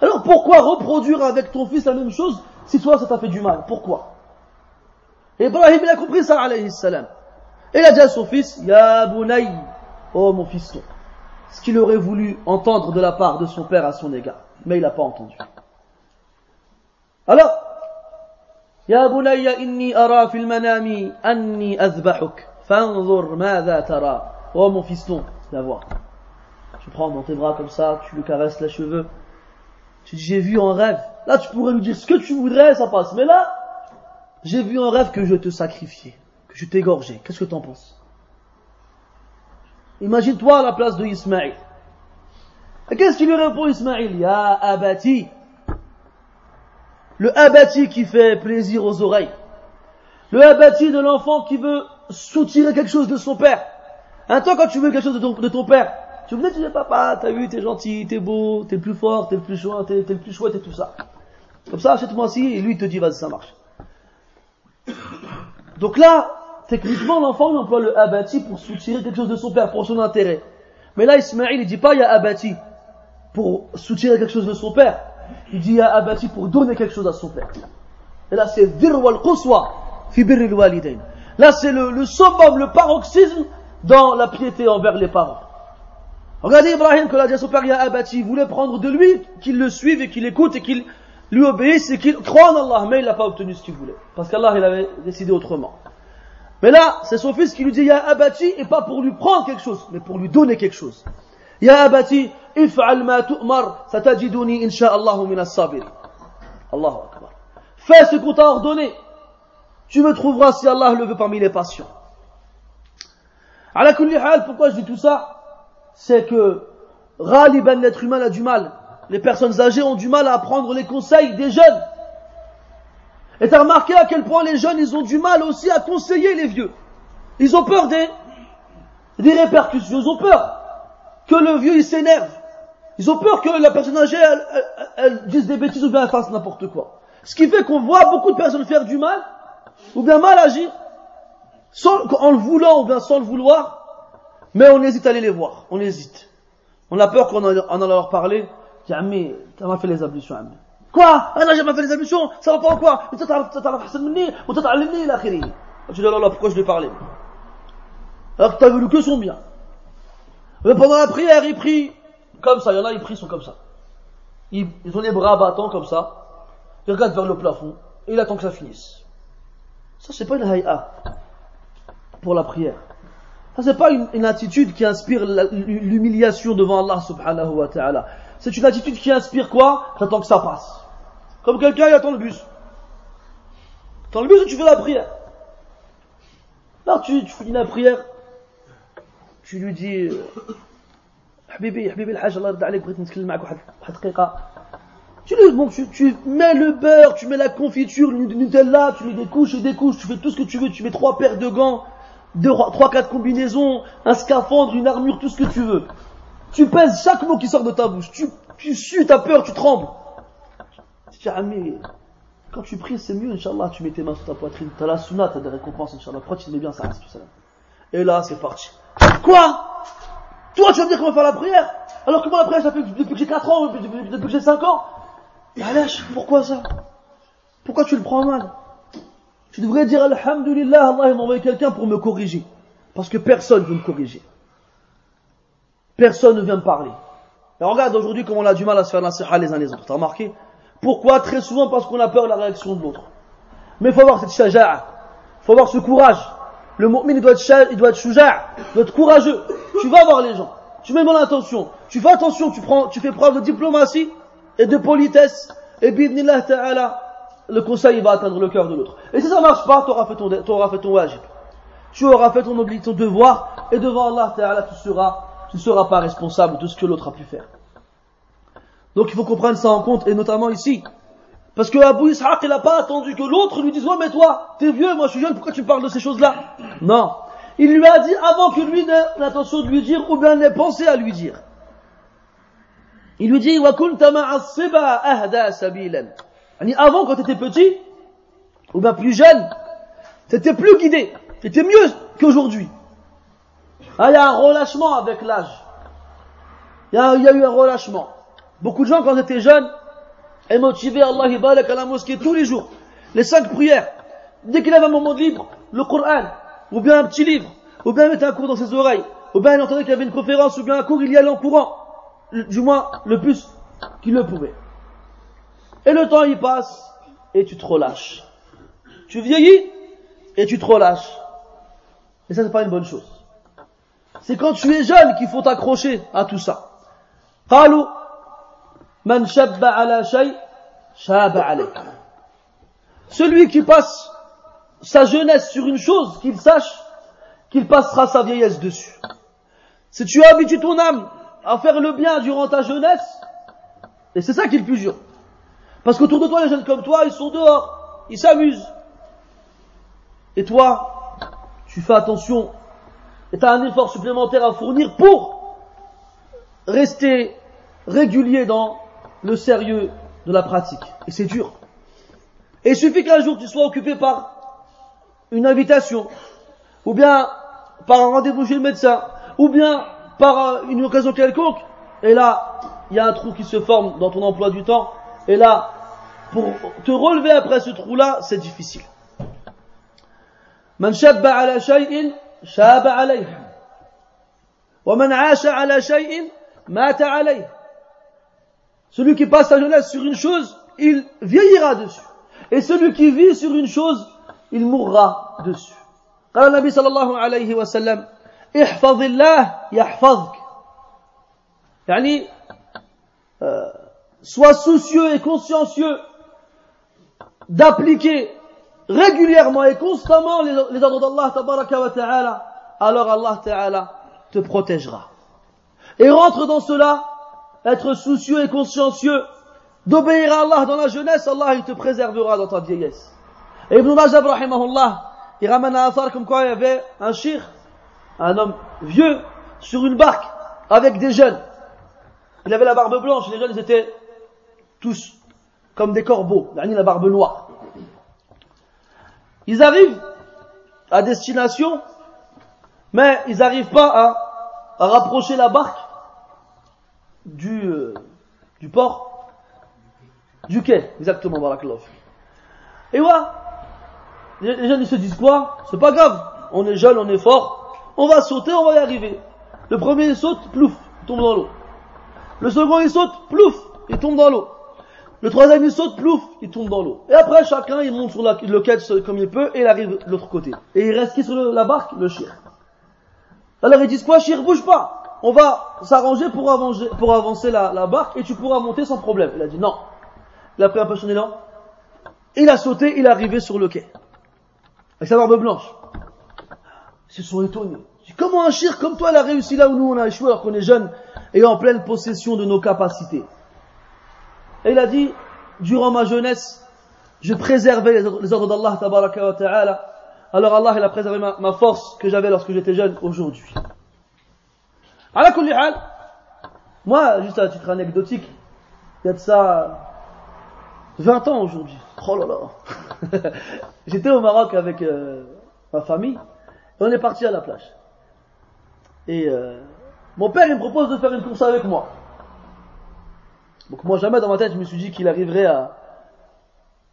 Alors pourquoi reproduire avec ton fils la même chose si toi ça t'a fait du mal? Pourquoi? Ibrahim il a compris ça alayhi salam. Et il a dit à son fils, Ya Bounaï, oh mon fiston ce qu'il aurait voulu entendre de la part de son père à son égard. Mais il n'a pas entendu. Alors, Bunayya inni ara fil manami anni azbahuk. Fanzur madha tara. Oh mon la voix. Tu prends dans tes bras comme ça, tu lui caresses les cheveux. Tu dis j'ai vu en rêve. Là tu pourrais lui dire ce que tu voudrais, ça passe. Mais là, j'ai vu en rêve que je te sacrifiais, que je t'égorgeais. Qu'est-ce que tu en penses? Imagine-toi à la place de Ismaïl. Qu'est-ce qu'il lui répond Ismaïl? Ya abati. Le abati qui fait plaisir aux oreilles. Le abati de l'enfant qui veut soutirer quelque chose de son père. Un temps quand tu veux quelque chose de ton, père, tu venais, tu dis papa, t'as vu, t'es gentil, t'es beau, t'es plus fort, t'es le plus chouette, t'es, le plus chouette et tout ça. Comme ça, achète-moi ci, et lui il te dit vas-y ça marche. Donc là, Techniquement, l'enfant, il emploie le abati pour soutirer quelque chose de son père, pour son intérêt. Mais là, Ismaïl, il dit pas ya abati pour soutirer quelque chose de son père. Il dit ya abati pour donner quelque chose à son père. Et là, c'est dir wal quswa fi walidain. Là, c'est le, le summum, le paroxysme dans la piété envers les parents. Regardez Ibrahim que l'a dit à son père abattu, il voulait prendre de lui qu'il le suive et qu'il écoute et qu'il lui obéisse et qu'il croit en Allah, mais il n'a pas obtenu ce qu'il voulait. Parce qu'Allah, il avait décidé autrement. Mais là, c'est son fils qui lui dit Ya Abati, et pas pour lui prendre quelque chose, mais pour lui donner quelque chose. Ya Abati, if'al ma tu'mar, satajiduni insha'Allahu min as-sabir. Allahu Akbar. Fais ce qu'on t'a ordonné. Tu me trouveras si Allah le veut parmi les patients. À la hal, pourquoi je dis tout ça? C'est que Raliban, l'être humain, a du mal. Les personnes âgées ont du mal à apprendre les conseils des jeunes. Et t'as remarqué à quel point les jeunes, ils ont du mal aussi à conseiller les vieux. Ils ont peur des, des répercussions. Ils ont peur que le vieux, il s'énerve. Ils ont peur que la personne âgée, elle, dise des bêtises ou bien elle fasse n'importe quoi. Ce qui fait qu'on voit beaucoup de personnes faire du mal, ou bien mal agir, en le voulant ou bien sans le vouloir, mais on hésite à aller les voir. On hésite. On a peur qu'on en, en leur parler. Ami, t'as mal fait les ablutions, Ami. Quoi? Ah non, j'ai fait les ablutions, ça va pas ou quoi? Tu oh là pourquoi je lui parlais Alors que t'as voulu que son bien. Mais pendant la prière, il prie comme ça. Il y en a, ils prient, sont comme ça. Ils, ils ont les bras battants comme ça. Ils regardent vers le plafond et il attend que ça finisse. Ça, c'est pas une haïa pour la prière. Ça, c'est pas une, attitude qui inspire l'humiliation devant Allah subhanahu wa ta'ala. C'est une attitude qui inspire quoi? J'attends que ça passe. Comme quelqu'un, il attend le bus. Attends le bus ou tu fais la prière Alors tu, tu finis la prière, tu lui dis Habibi, Habibi al-Hajj, Allah tu, bon, tu, tu mets le beurre, tu mets la confiture, le Nutella, tu mets des couches et couches, tu fais tout ce que tu veux, tu mets trois paires de gants, deux, trois, quatre combinaisons, un scaphandre, une armure, tout ce que tu veux. Tu pèses chaque mot qui sort de ta bouche. Tu, tu sues, t'as peur, tu trembles. Tu dis, ah, mais quand tu pries, c'est mieux, Inch'Allah, tu mets tes mains sur ta poitrine. T'as la sunna, t'as des récompenses, Inch'Allah. Pourquoi tu mets bien ça reste tout ça Et là, c'est parti. Quoi? Toi, tu vas me dire comment faire la prière? Alors que moi, la prière, ça fait depuis que j'ai 4 ans, depuis, que j'ai 5 ans. Allez, pourquoi ça? Pourquoi tu le prends mal? Tu devrais dire Alhamdulillah, Allah m'a envoyé quelqu'un pour me corriger. Parce que personne ne veut me corriger. Personne ne vient me parler. Et regarde aujourd'hui comment on a du mal à se faire la les uns les autres. T'as remarqué? Pourquoi? Très souvent parce qu'on a peur de la réaction de l'autre. Mais il faut avoir cette shaja'a. Il faut avoir ce courage. Le mu'min, il doit être, il doit être il doit être courageux. Tu vas voir les gens. Tu mets mon intention. Tu fais attention, tu prends, tu fais preuve de diplomatie et de politesse. Et bidnillah ta'ala, le conseil, va atteindre le cœur de l'autre. Et si ça marche pas, tu auras fait ton, auras fait ton wajib. Tu auras fait ton, ton devoir. Et devant Allah ta'ala, tu seras tu ne seras pas responsable de ce que l'autre a pu faire. Donc il faut qu'on prenne ça en compte, et notamment ici. Parce que Abu Ishaq, il n'a pas attendu que l'autre lui dise, ouais, mais toi, t'es vieux, moi je suis jeune, pourquoi tu parles de ces choses-là? Non. Il lui a dit avant que lui n'ait l'intention de lui dire, ou bien n'ait pensé à lui dire. Il lui dit, wa ahda sabilan. Avant, quand tu étais petit, ou bien plus jeune, t'étais plus guidé, t'étais mieux qu'aujourd'hui. Ah, il y a un relâchement avec l'âge. Il y, a, eu un relâchement. Beaucoup de gens, quand ils étaient jeunes, et motivés, Allah à la mosquée tous les jours. Les cinq prières. Dès qu'il avait un moment de libre, le Coran, ou bien un petit livre, ou bien il mettait un cours dans ses oreilles, ou bien il entendait qu'il y avait une conférence, ou bien un cours, il y allait en courant. Du moins, le plus qu'il le pouvait. Et le temps, il passe, et tu te relâches. Tu vieillis, et tu te relâches. Et ça, c'est pas une bonne chose. C'est quand tu es jeune qu'il faut t'accrocher à tout ça. Celui qui passe sa jeunesse sur une chose, qu'il sache qu'il passera sa vieillesse dessus. Si tu as habitué ton âme à faire le bien durant ta jeunesse, et c'est ça qui est le plus dur. Parce qu'autour de toi, les jeunes comme toi, ils sont dehors, ils s'amusent. Et toi, tu fais attention et tu as un effort supplémentaire à fournir pour rester régulier dans le sérieux de la pratique. Et c'est dur. Et il suffit qu'un jour tu sois occupé par une invitation, ou bien par un rendez-vous chez le médecin, ou bien par une occasion quelconque, et là, il y a un trou qui se forme dans ton emploi du temps, et là, pour te relever après ce trou-là, c'est difficile. Man shabba ala shay'in, ومن عاش على شيء مات عليه Celui qui passe sa jeunesse sur une chose, il vieillira dessus. Et celui qui vit sur une chose, il mourra dessus. قال النبي صلى الله عليه وسلم احفظ الله يحفظك يعني euh, sois soucieux et consciencieux d'appliquer régulièrement et constamment les, les ordres d'Allah tabaraka wa ta'ala alors Allah ta'ala te protégera et rentre dans cela être soucieux et consciencieux. D'obéir à Allah dans la jeunesse Allah il te préservera dans ta vieillesse. Et Ibn rahimahullah il ramène un affaire comme quoi il y avait un shir un homme vieux sur une barque avec des jeunes il avait la barbe blanche les jeunes étaient tous comme des corbeaux, la barbe noire. Ils arrivent à destination, mais ils n'arrivent pas à, rapprocher la barque du, euh, du port, du quai, exactement, Barakallah. Et voilà, les jeunes ils se disent quoi? C'est pas grave, on est jeune, on est fort, on va sauter, on va y arriver. Le premier il saute, plouf, il tombe dans l'eau. Le second il saute, plouf, il tombe dans l'eau. Le troisième il saute, plouf, il tombe dans l'eau. Et après chacun il monte sur la, le quai comme il peut et il arrive de l'autre côté. Et il reste qui sur la barque? Le chien. Alors ils disent quoi? Chir, bouge pas. On va s'arranger pour avancer, la, barque et tu pourras monter sans problème. Il a dit non. Il a pris un peu son élan. Il a sauté, il est arrivé sur le quai. Avec sa barbe blanche. Ils se sont étonnés. Comment un chir comme toi, a réussi là où nous on a échoué alors qu'on est jeune et en pleine possession de nos capacités et il a dit, durant ma jeunesse, je préservais les ordres d'Allah ta'ala. Alors Allah il a préservé ma force que j'avais lorsque j'étais jeune aujourd'hui. À la moi, juste à titre anecdotique, il y a de ça 20 ans aujourd'hui. Oh là là. J'étais au Maroc avec euh, ma famille et on est parti à la plage. Et euh, mon père il me propose de faire une course avec moi. Donc moi jamais dans ma tête je me suis dit qu'il arriverait à,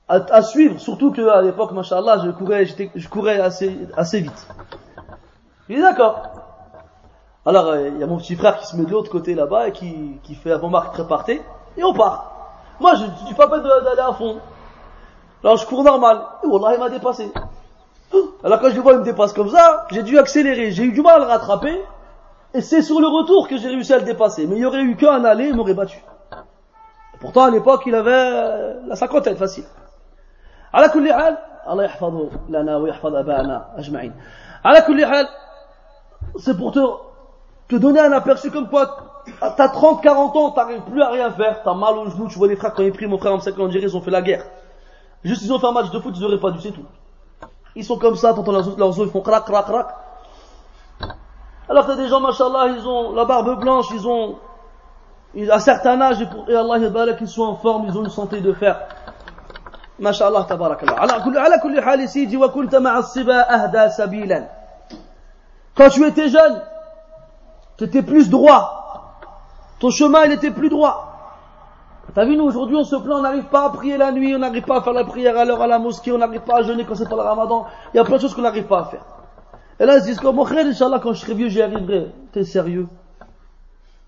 à, à, suivre, surtout qu'à l'époque, machallah, je courais, je courais assez, assez vite. Il est d'accord. Alors euh, il y a mon petit frère qui se met de l'autre côté là-bas et qui, qui fait avant-marque très parté, et on part. Moi je ne suis pas prêt d'aller à fond. Alors je cours normal, et Wallah il m'a dépassé. Alors quand je le vois il me dépasse comme ça, j'ai dû accélérer, j'ai eu du mal à le rattraper, et c'est sur le retour que j'ai réussi à le dépasser. Mais il y aurait eu qu'un aller, il m'aurait battu. Pourtant, à l'époque, il avait la cinquantaine facile. على كل حال الله يحفظه لنا ويحفظ أباءنا أجمعين على كل حال c'est pour te, te donner un aperçu comme quoi t'as 30, 40 ans, t'arrives plus à rien faire, t'as mal au genou, tu vois les frères quand ils prient, mon frère en 50 ils ont fait la guerre. Juste ils ont fait un match de foot, ils auraient pas dû, c'est tout. Ils sont comme ça, t'entends leurs, os, ils font crac, crac, crac. Alors t'as des gens, machallah, ils ont la barbe blanche, ils ont à certain âge, et Allah yabarak, qu'ils soient en forme, ils ont une santé de fer. MashaAllah, tabarakallah. Ala kulli hal ici, dit, wa kunta ahda sabilan. Quand tu étais jeune, tu étais plus droit. Ton chemin, il était plus droit. T'as vu, nous, aujourd'hui, on se plaint, on n'arrive pas à prier la nuit, on n'arrive pas à faire la prière à l'heure à la mosquée, on n'arrive pas à jeûner quand c'est pas le ramadan. Il y a plein de choses qu'on n'arrive pas à faire. Et là, ils se disent, comme, frère, Inch'Allah, quand je serai vieux, j'y arriverai. T'es sérieux?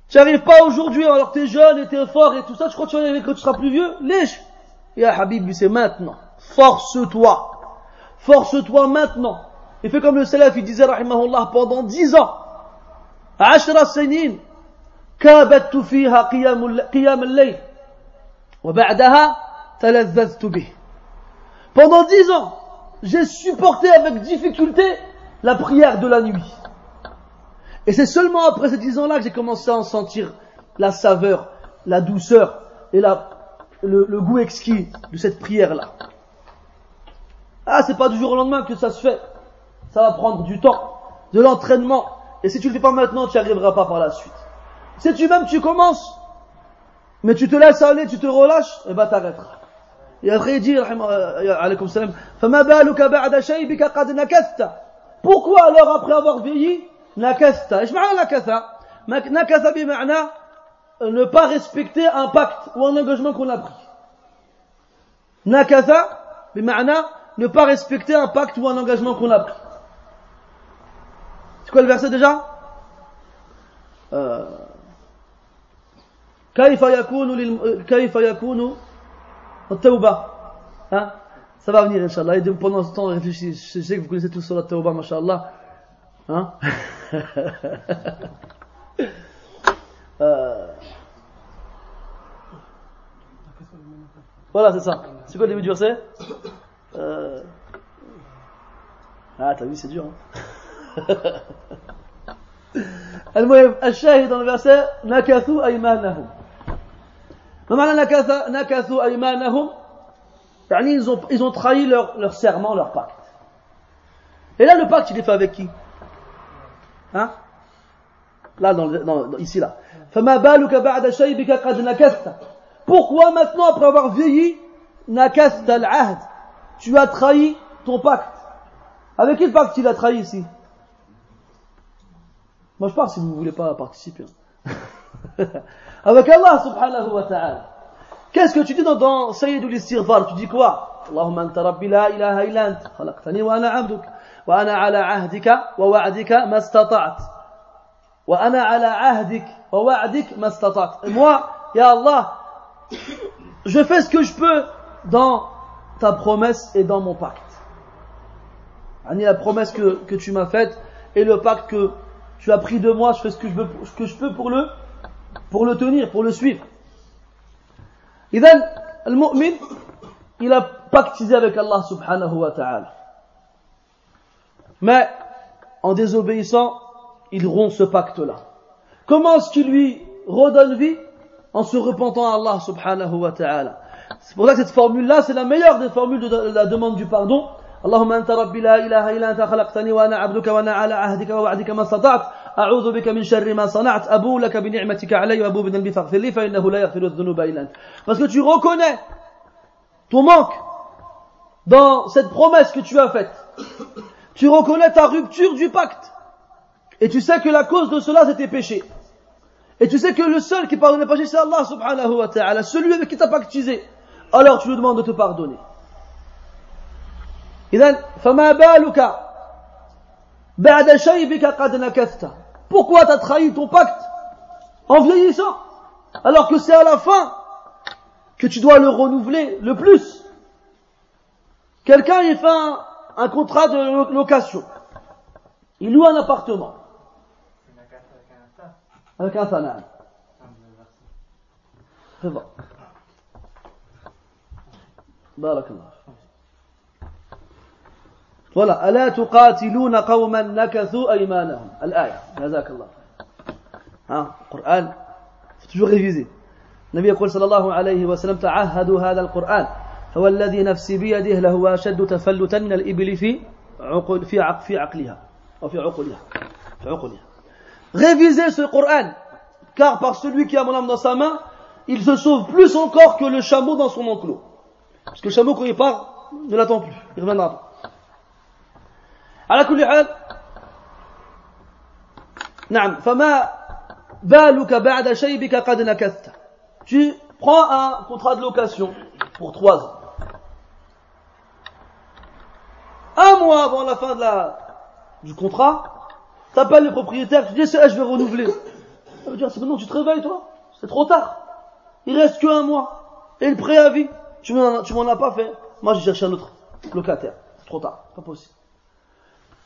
Tu n'arrives pas aujourd'hui alors que tu es jeune et tu es fort et tout ça, tu crois que tu vas arriver quand tu seras plus vieux? Lèche Ya Habib, c'est maintenant. Force-toi. Force-toi maintenant. Et fais comme le salaf, il disait, rahimahullah, pendant dix ans. عشر سنين كابدت فيها قيام قيام الليل وبعدها تلذذت به Pendant dix ans, j'ai supporté avec difficulté la prière de la nuit. Et c'est seulement après ces dix ans-là que j'ai commencé à en sentir la saveur, la douceur et la, le, le goût exquis de cette prière-là. Ah, c'est pas du jour au lendemain que ça se fait. Ça va prendre du temps, de l'entraînement. Et si tu le fais pas maintenant, tu n'y arriveras pas par la suite. Si tu même tu commences, mais tu te laisses aller, tu te relâches, et eh ben t'arrêteras. Et après il dit, pourquoi alors après avoir vieilli, نكثت ايش معنى نكث نكث بمعنى ne pas respecter un pacte ou un engagement qu'on a pris nakatha بمعنى ne pas respecter un pacte ou un engagement qu'on a pris c'est quoi le verset déjà كيف يكون للم... كيف يكون التوبة hein ça va venir Inch'Allah et pendant ce temps réfléchissez je sais que vous connaissez tous sur la Tawbah Masha'Allah hein euh... voilà c'est ça c'est quoi le début du verset euh... ah t'as vu c'est dur hein المهم الشاهد dans le verset نكثوا أيمانهم ما معنى نكثوا أيمانهم يعني ils ont, ils ont trahi leur, leur serment, leur pacte. Et là, le pacte, il est fait avec qui Hein Là, dans, dans, ici, là. فَمَا بَالُكَ بَعْدَ شَيْبِكَ قَدْ نَكَثْتَ Pourquoi maintenant, après avoir vieilli, نَكَثْتَ الْعَهْد Tu as trahi ton pacte. Avec quel pacte il a trahi ici Moi, je parle si vous ne voulez pas participer. Avec Allah subhanahu wa ta'ala. Qu'est-ce que tu dis dans, dans Sayyidul Istighfar Tu dis quoi? Allahumma anta rabbi la ilaha illa ant khalaqtani wa ana abduk wa ana ala ahdika wa wa'dika mastata'at. Wa ana ala ahdik wa wa'dik mastata'at. Et moi ya Allah je fais ce que je peux dans ta promesse et dans mon pacte. Ani la promesse que, que tu m'as faite et le pacte que tu as pris de moi, je fais ce que je, veux, ce que je peux pour le, pour le tenir, pour le suivre. Et then, le mu'min, il a pactisé avec Allah subhanahu wa ta'ala. Mais, en désobéissant, il rompt ce pacte-là. Comment est-ce qu'il lui redonne vie? En se repentant à Allah subhanahu wa ta'ala. C'est pour ça que cette formule-là, c'est la meilleure des formules de la demande du pardon, اللهم أنت ربي لا إله إلا أنت خلقتني وأنا عبدك وأنا على عهدك ووعدك ما استطعت أعوذ بك من شر ما صنعت أبو لك بنعمتك علي وأبو بذنبي فاغفر لي فإنه لا يغفر الذنوب إلا أنت Parce que tu reconnais ton manque dans cette promesse que tu as faite. Tu reconnais ta rupture du pacte. Et tu sais que la cause de cela, c'est tes péchés. Et tu sais que le seul qui pardonne les péchés, c'est Allah subhanahu wa ta'ala, celui avec qui tu as pactisé. Alors tu lui demandes de te pardonner. إذن فما بالك بعد شيبك قد نكثت Pourquoi t'as trahi ton pacte en vieillissant alors que c'est à la fin que tu dois le renouveler le plus Quelqu'un il fait un, un contrat de location. Il loue un appartement. Avec un salam. Barakallah. Voilà. ألا تقاتلون قوما نكثوا أيمانهم الآية جزاك الله ها القرآن toujours réviser النبي يقول صلى الله عليه وسلم تعهدوا هذا القرآن هو الذي نفسي بيده له أشد تفلتا من الإبل في عقل في عق في عقلها أو في عقلها في عقلها révisez ce Coran car par celui qui a mon âme dans sa main il se sauve plus encore que le chameau dans son enclos parce que le chameau quand il part ne l'attend plus il reviendra pas على كل حال نعم فما بالك بعد شيبك قد نكثت tu prends un contrat de location pour trois ans un mois avant la fin de la, du contrat t'appelles le propriétaire tu dis je vais renouveler ça veut dire c'est maintenant tu te réveilles toi c'est trop tard il reste que un mois et le préavis tu m'en as pas fait moi j'ai cherché un autre locataire c'est trop tard pas possible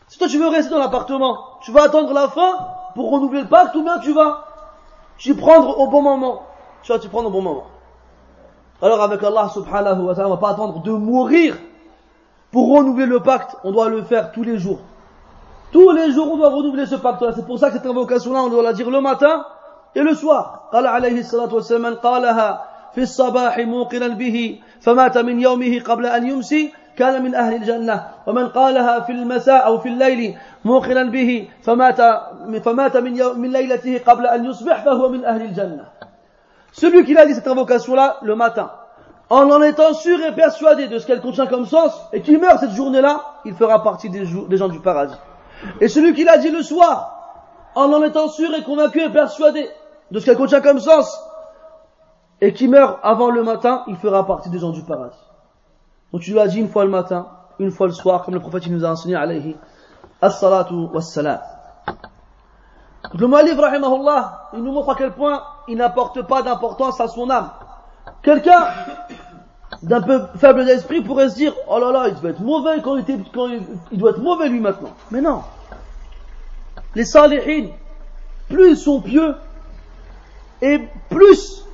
si toi tu veux rester dans l'appartement, tu vas attendre la fin pour renouveler le pacte ou bien tu vas tu prendre au bon moment. Tu vas tu prendre au bon moment. Alors avec Allah subhanahu wa ta'ala, on va pas attendre de mourir pour renouveler le pacte. On doit le faire tous les jours. Tous les jours, on doit renouveler ce pacte-là. C'est pour ça que cette invocation-là, on doit la dire le matin et le soir. قال عليه الصلاة والسلام قالها في الصباح موقنا به فمات من يومه قبل أن يمسي كان من أهل الجنة ومن قالها في المساء أو في الليل موقنا به فمات, فمات من, يوم من ليلته قبل أن يصبح فهو من أهل الجنة Celui qui a dit cette invocation-là le matin, en en étant sûr et persuadé de ce qu'elle contient comme sens, et qui meurt cette journée-là, il fera partie des, des gens du paradis. Et celui qui l'a dit le soir, en en étant sûr et convaincu et persuadé de ce qu'elle contient comme sens, et qui meurt avant le matin, il fera partie des gens du paradis. Donc tu l'as dit une fois le matin, une fois le soir, comme le prophète nous a enseigné, alayhi, as-salatu was-salam. Le Malif, rahimahullah, il nous montre à quel point il n'apporte pas d'importance à son âme. Quelqu'un d'un peu faible d'esprit pourrait se dire, oh là là, il doit être mauvais quand il, était, quand il, doit être mauvais lui maintenant. Mais non. Les salihin, plus ils sont pieux, et plus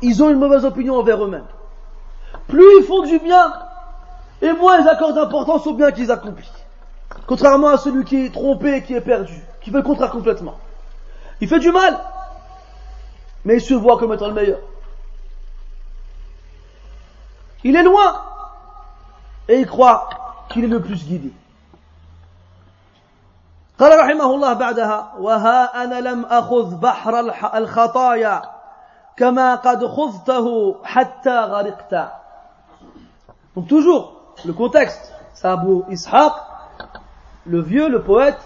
ils ont une mauvaise opinion envers eux-mêmes. Plus ils font du bien, et moins ils accordent d'importance au bien qu'ils accomplissent. Contrairement à celui qui est trompé et qui est perdu, qui fait le contraire complètement. Il fait du mal, mais il se voit comme étant le meilleur. Il est loin, et il croit qu'il est le plus guidé. قال رحمه الله بعدها وها أنا لم أخذ بحر الخطايا كما قد خذته حتى غرقت Donc toujours, le contexte, c'est Abu Ishaq, le vieux, le poète,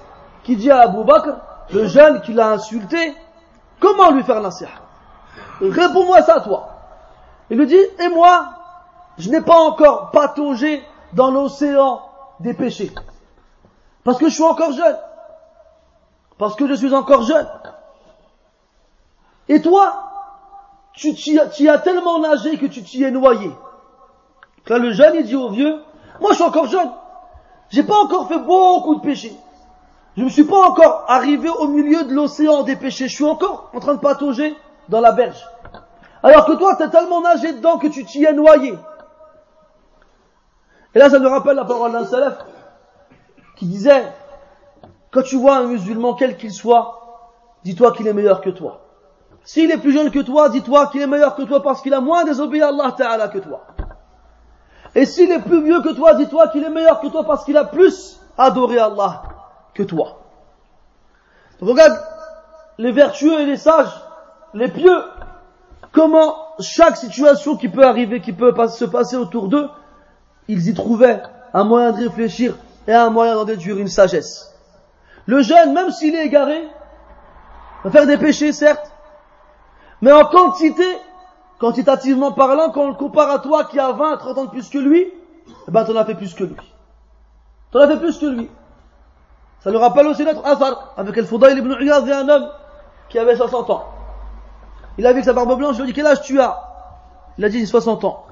qui dit à Abu Bakr, le jeune qui l'a insulté, comment lui faire nasiha? Réponds-moi ça, toi. Il lui dit, et moi, je n'ai pas encore pataugé dans l'océan des péchés. Parce que je suis encore jeune. Parce que je suis encore jeune. Et toi, tu t'y as tellement nagé que tu t'y es noyé. Quand le jeune, il dit au vieux, moi je suis encore jeune. J'ai pas encore fait beaucoup de péchés. Je ne suis pas encore arrivé au milieu de l'océan des péchés. Je suis encore en train de patauger dans la berge. Alors que toi, tu as tellement nagé dedans que tu t'y es noyé. Et là, ça me rappelle la parole d'un salaf qui disait, quand tu vois un musulman, quel qu'il soit, dis-toi qu'il est meilleur que toi. S'il est plus jeune que toi, dis-toi qu'il est meilleur que toi parce qu'il a moins désobéi à Allah Ta'ala que toi. Et s'il est plus vieux que toi, dis-toi qu'il est meilleur que toi parce qu'il a plus adoré Allah que toi. Regarde les vertueux et les sages, les pieux, comment chaque situation qui peut arriver, qui peut se passer autour d'eux, ils y trouvaient un moyen de réfléchir et un moyen d'en déduire une sagesse. Le jeune, même s'il est égaré, va faire des péchés, certes, mais en quantité, quantitativement parlant, quand on le compare à toi qui a 20, 30 ans de plus que lui, eh ben, t'en as fait plus que lui. T'en as fait plus que lui. Ça nous rappelle aussi notre affaire avec El Foudaïl ibn Iyad, un homme qui avait 60 ans. Il avait sa barbe blanche, je lui ai dit quel âge tu as? Il a dit 60 ans.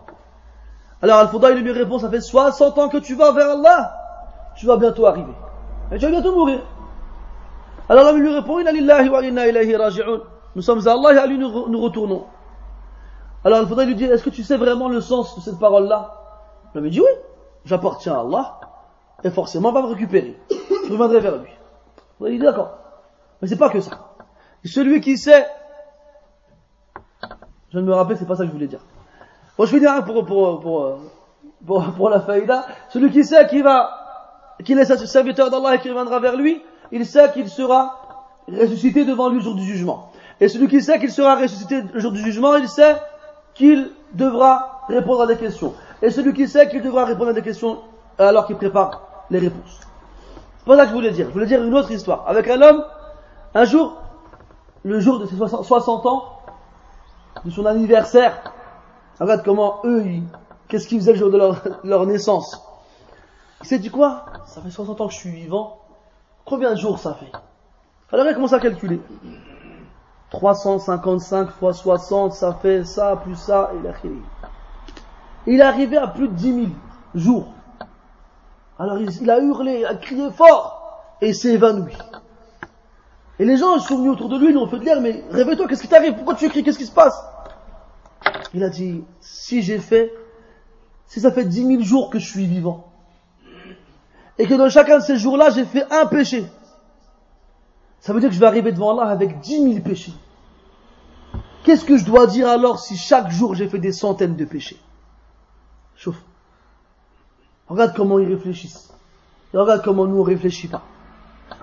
Alors Al-Foudaïl lui répond, ça fait 60 ans que tu vas vers Allah, tu vas bientôt arriver. Et tu vas bientôt mourir. Alors l'homme lui répond. Nous sommes à Allah et à lui nous, retournons. Alors Al-Foudaïl lui dit, est-ce que tu sais vraiment le sens de cette parole-là? L'homme dit, oui, j'appartiens à Allah, et forcément va me récupérer. Je reviendrai vers lui. Il dit, d'accord. Mais c'est pas que ça. Celui qui sait, je ne me rappelle, c'est pas ça que je voulais dire. Bon, je vais dire pour, pour, pour, pour, pour la faïda. Celui qui sait qu'il va, qu'il est serviteur d'Allah et qu'il reviendra vers lui, il sait qu'il sera ressuscité devant lui le jour du jugement. Et celui qui sait qu'il sera ressuscité le jour du jugement, il sait qu'il devra répondre à des questions. Et celui qui sait qu'il devra répondre à des questions alors qu'il prépare les réponses. C'est pas ça que je voulais dire. Je voulais dire une autre histoire. Avec un homme, un jour, le jour de ses 60 ans, de son anniversaire, Regarde comment eux, qu'est-ce qu'ils faisaient le jour de leur, naissance. Il s'est dit quoi? Ça fait 60 ans que je suis vivant. Combien de jours ça fait? Alors il commence à calculer. 355 fois 60, ça fait ça, plus ça, et il a Il est arrivé à plus de 10 000 jours. Alors il, a hurlé, il a crié fort, et il s'est évanoui. Et les gens sont venus autour de lui, ils ont fait de l'air, mais réveille-toi, qu'est-ce qui t'arrive? Pourquoi tu cries? Qu'est-ce qui se passe? Il a dit, si j'ai fait, si ça fait dix mille jours que je suis vivant, et que dans chacun de ces jours-là, j'ai fait un péché, ça veut dire que je vais arriver devant Allah avec dix mille péchés. Qu'est-ce que je dois dire alors si chaque jour j'ai fait des centaines de péchés Chauffe. Regarde comment ils réfléchissent. Et regarde comment nous on réfléchit pas.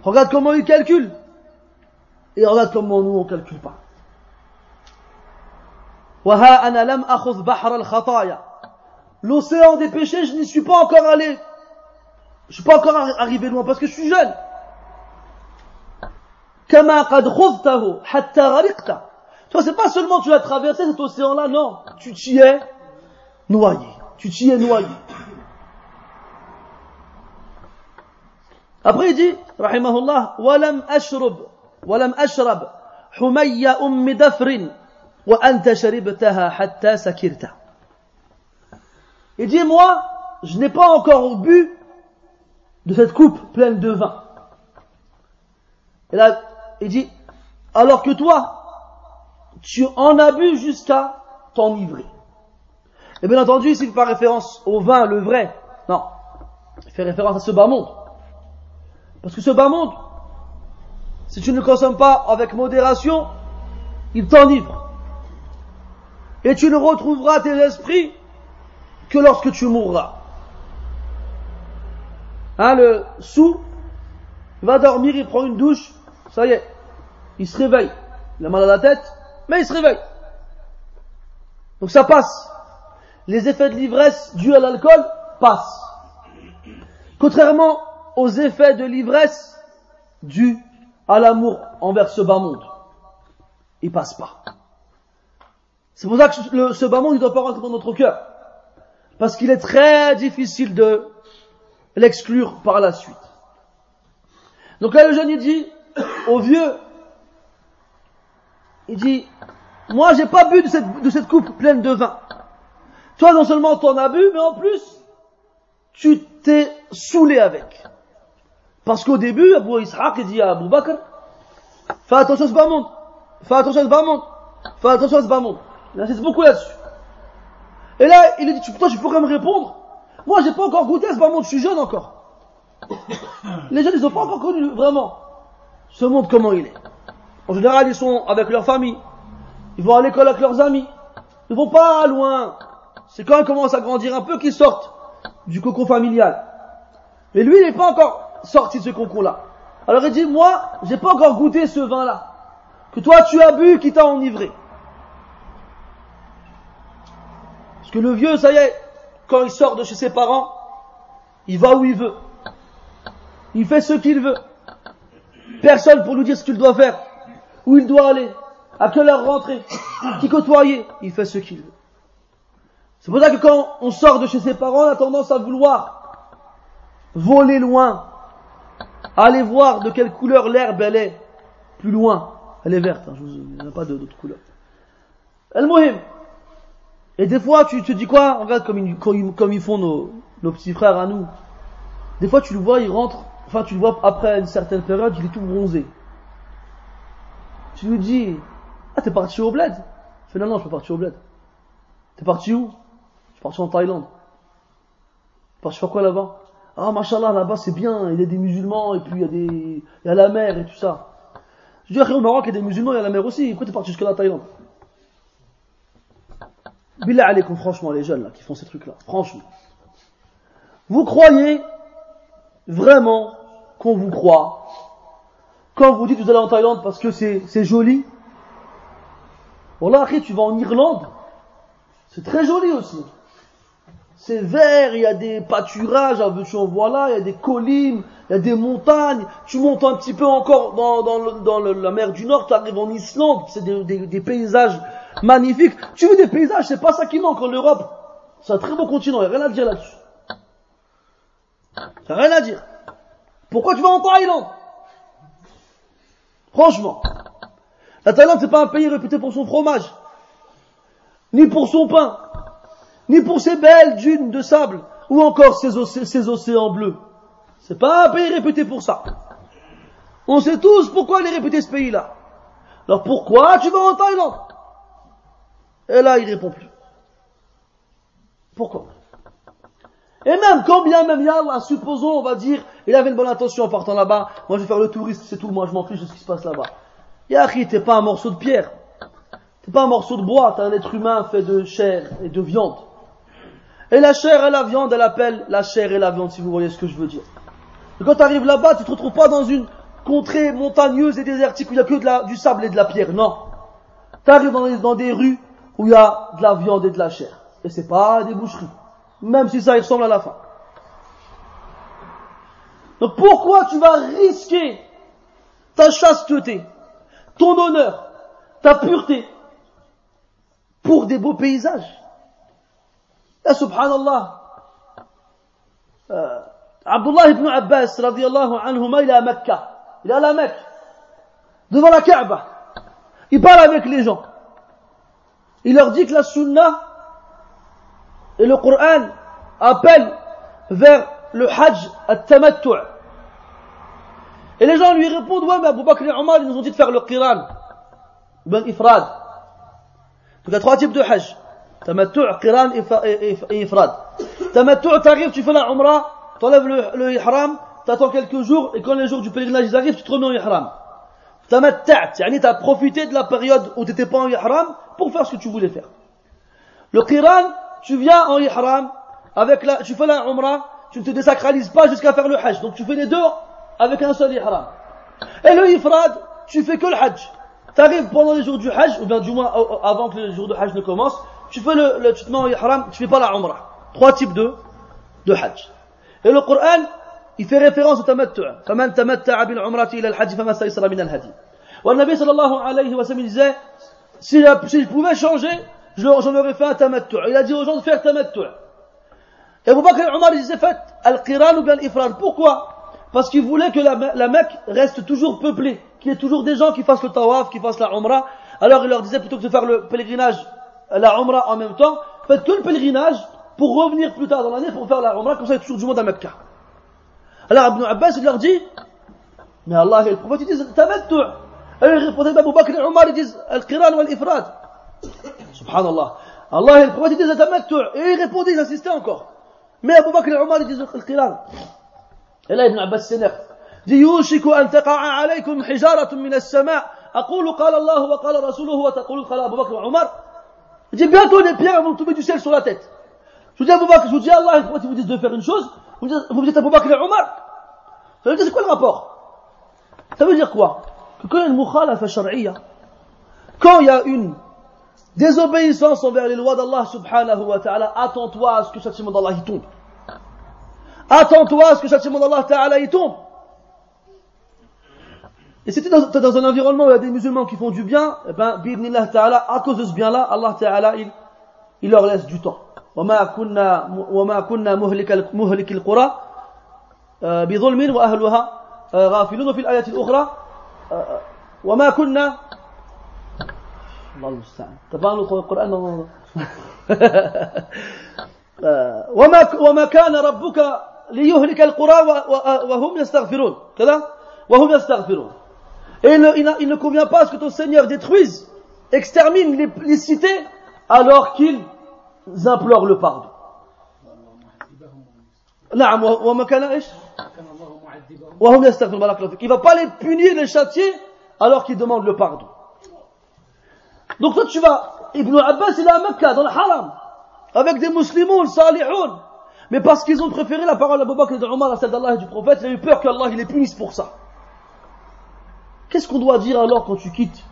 Regarde comment ils calculent. Et regarde comment nous on calcule pas. L'océan des péchés, je n'y suis pas encore allé. Je suis pas encore arrivé loin parce que je suis jeune. Toi, c'est pas seulement tu as traversé cet océan-là, non. Tu t'y es noyé. Tu t'y es noyé. Après, il dit, rahimahullah, walam ashrub, walam ashrab, humayya ummi dafrin, wa anta sharibtaha hatta sakirta. Il dit, moi, je n'ai pas encore bu de cette coupe pleine de vin. Et là, il dit, alors que toi, tu en as bu jusqu'à t'enivrer. Et bien entendu, ici, il fait référence au vin, le vrai. Non. Il fait référence à ce bas monde. Parce que ce bas monde, si tu ne le consommes pas avec modération, il t'enivre. Et tu ne retrouveras tes esprits que lorsque tu mourras. Hein, le sou va dormir, il prend une douche, ça y est, il se réveille. Il a mal à la tête, mais il se réveille. Donc ça passe. Les effets de l'ivresse dus à l'alcool passent. Contrairement aux effets de l'ivresse dus à l'amour envers ce bas monde. Il passe pas. C'est pour ça que ce bas monde ne doit pas rentrer dans notre cœur. Parce qu'il est très difficile de l'exclure par la suite. Donc là, le jeune, il dit au vieux, il dit, moi, j'ai pas bu de cette, coupe pleine de vin. Toi, non seulement t'en as bu, mais en plus, tu t'es saoulé avec. Parce qu'au début, Abu Ishaq dit à Abu Bakr, fais attention à ce bas monde, fais attention à ce bas monde, fais attention à ce bas monde. Il insiste beaucoup là-dessus. Et là, il dit, toi, tu pourrais me répondre, moi, j'ai pas encore goûté à ce bas monde, je suis jeune encore. Les jeunes, ils n'ont pas encore connu vraiment ce monde comment il est. En général, ils sont avec leur famille, ils vont à l'école avec leurs amis, ils vont pas loin. C'est quand ils commencent à grandir un peu qu'ils sortent du cocon familial. Mais lui, il n'est pas encore sorti de ce concours-là. Alors il dit, moi, j'ai pas encore goûté ce vin-là. Que toi, tu as bu, qui t'a enivré. Parce que le vieux, ça y est, quand il sort de chez ses parents, il va où il veut. Il fait ce qu'il veut. Personne pour lui dire ce qu'il doit faire, où il doit aller, à quelle heure rentrer, qui côtoyer? Il fait ce qu'il veut. C'est pour ça que quand on sort de chez ses parents, on a tendance à vouloir voler loin, Allez voir de quelle couleur l'herbe elle est. Plus loin. Elle est verte, hein, je vous, il n'y a pas d'autre couleur. El Mohim. Et des fois, tu te dis quoi? Regarde comme ils, comme ils font nos, petits frères à nous. Des fois, tu le vois, il rentre, enfin, tu le vois après une certaine période, il est tout bronzé. Tu lui dis, ah, t'es parti au bled Il fait, non, non, je suis parti au bled. T'es parti où? Je suis parti en Thaïlande. Tu parti faire quoi là-bas? Ah, machallah, là-bas c'est bien, il y a des musulmans, et puis il y a des, il y a la mer et tout ça. Je dis, au Maroc, il y a des musulmans, il y a la mer aussi. Pourquoi t'es parti jusqu'à la Thaïlande? Billah alaikum, franchement, les jeunes, là, qui font ces trucs-là. Franchement. Vous croyez vraiment qu'on vous croit? Quand vous dites vous allez en Thaïlande parce que c'est, joli? Voilà, après, tu vas en Irlande. C'est très joli aussi c'est vert, il y a des pâturages, voilà, il y a des collines, il y a des montagnes. Tu montes un petit peu encore dans, dans, dans la mer du Nord, tu arrives en Islande, c'est des, des, des, paysages magnifiques. Tu veux des paysages, c'est pas ça qui manque en Europe. C'est un très beau continent, il n'y a rien à dire là-dessus. Il n'y a rien à dire. Pourquoi tu vas en Thaïlande? Franchement. La Thaïlande, c'est pas un pays réputé pour son fromage, ni pour son pain ni pour ces belles dunes de sable, ou encore ces, océans bleus. C'est pas un pays réputé pour ça. On sait tous pourquoi il est réputé ce pays-là. Alors pourquoi tu vas en Thaïlande? Et là, il répond plus. Pourquoi? Et même, quand bien même Allah, supposons, on va dire, il avait une bonne intention en partant là-bas, moi je vais faire le touriste, c'est tout, moi je m'en fiche de ce qui se passe là-bas. Yahri, t'es pas un morceau de pierre, t'es pas un morceau de bois, t'es un être humain fait de chair et de viande. Et la chair et la viande, elle appelle la chair et la viande, si vous voyez ce que je veux dire. Et quand tu arrives là-bas, tu te retrouves pas dans une contrée montagneuse et désertique où il n'y a que de la, du sable et de la pierre. Non. Tu arrives dans, dans, des rues où il y a de la viande et de la chair. Et c'est pas des boucheries même si ça ressemble à la fin. Donc pourquoi tu vas risquer ta chasteté, ton honneur, ta pureté pour des beaux paysages? Là, subhanallah, euh, Abdullah ibn Abbas, radiallahu anhuma, il est à Mecca, il est à la Mecque, devant la Kaaba, il parle avec les gens, il leur dit que la sunna, et le Coran appellent vers le Hajj at-Tamattu'. Et les gens lui répondent, ouais, mais Abu Bakr et Omar, ils nous ont dit de faire le Qiran. Ben Ifrad. Donc il y a trois types de Hajj. Tamattu', Qiran et Ifrad. Tamattu', t'arrives, tu fais la Umrah, t'enlèves le, le Ihram, t'attends quelques jours, et quand les jours du pèlerinage arrivent, tu te remets en Ihram. Tamatta'at, yani t'as profité de la période où t'étais pas en Ihram pour faire ce que tu voulais faire. Le Qiran, tu viens en Ihram, avec la, tu fais la Umrah, tu ne te désacralises pas jusqu'à faire le Hajj. Donc tu fais les deux avec un seul ihram. Et le ifrad, tu fais que le hajj. Tu arrives pendant les jours du hajj, ou bien du moins avant que le jour du hajj ne commence, tu fais le, le tu te mets en ihram, tu fais pas la umrah. Trois types de, de hajj. Et le Coran, il fait référence au tamattu'. فَمَنْ تَمَتَّعَ بِالْعُمْرَةِ إِلَى الْحَجِّ فَمَا سَيْسَرَ مِنَ الْهَدِي. والنبي صلى الله عليه وسلم disait, si, si je pouvais changer, j'en aurais fait un tamattu'. Il a dit aux gens de faire tamattu'. Et Abu Bakr et Omar, ils disaient, faites al-qiran ou bien l'ifrad. Pourquoi? Parce qu'il voulait que la, la, Mecque reste toujours peuplée, qu'il y ait toujours des gens qui fassent le tawaf, qui fassent la umrah. Alors il leur disait plutôt que de faire le pèlerinage, la umrah en même temps, faites que le pèlerinage pour revenir plus tard dans l'année pour faire la umrah, comme ça il y a toujours du monde à Mecca. Alors Ibn Abbas il leur dit, mais Allah et le prophète ils disent tamattu'. Et ils répondaient Bakr Omar ils disent al-qiran ou al-ifrad. Subhanallah. Allah le prophète disent tamattu'. Et ils répondaient, ils insistaient encore. Mais Abu Bakr et Omar ils disent al-qiran. Et là, Ibn Abbas s'énerve. dit يوشك أن تقع عليكم حجارة من السماء أقول قال الله وقال رسوله وتقول قال أبو بكر وعمر Il dit bientôt les pierres vont tomber du ciel sur la tête. Je vous dis Abu Bakr, je vous dis Allah, quand ils vous disent de faire une chose, vous dites, vous dites Abu Bakr et Omar. Ça veut dire c'est quoi le rapport Ça veut dire quoi Que quand il y a une mukhalafa shar'iyya, quand il y a une désobéissance envers les lois d'Allah subhanahu wa ta'ala, attends-toi à ce que le châtiment d'Allah y tombe. Attends-toi à ce que le châtiment d'Allah Ta'ala y tombe. Et si tu es dans, dans, un environnement où il y a des musulmans qui font du bien, eh ben, Ta'ala, à cause de ce bien-là, Allah Ta'ala, il, il leur laisse du temps. وما كنا وما كنا مهلك مهلك القرى بظلم واهلها غافلون وفي الايه الاخرى وما كنا الله المستعان طبعا القران وما وما كان ربك ليهلك القرى وهم يستغفرون كذا وهم يستغفرون et il ne, il, il ne convient pas à ce que ton Seigneur détruise extermine les, les cités alors qu'ils implorent le pardon نعم وما كان ايش وهم يستغفرون بارك الله فيك il va pas les punir les châtier alors qu'ils demandent le pardon donc toi tu vas Ibn Abbas il est à Mecca dans le haram avec des musulmans salihoun mais parce qu'ils ont préféré la parole d'Abu Bakr et d'Omar à celle d'Allah et du prophète, il a eu peur qu'Allah les punisse pour ça. Qu'est-ce qu'on doit dire alors quand tu quittes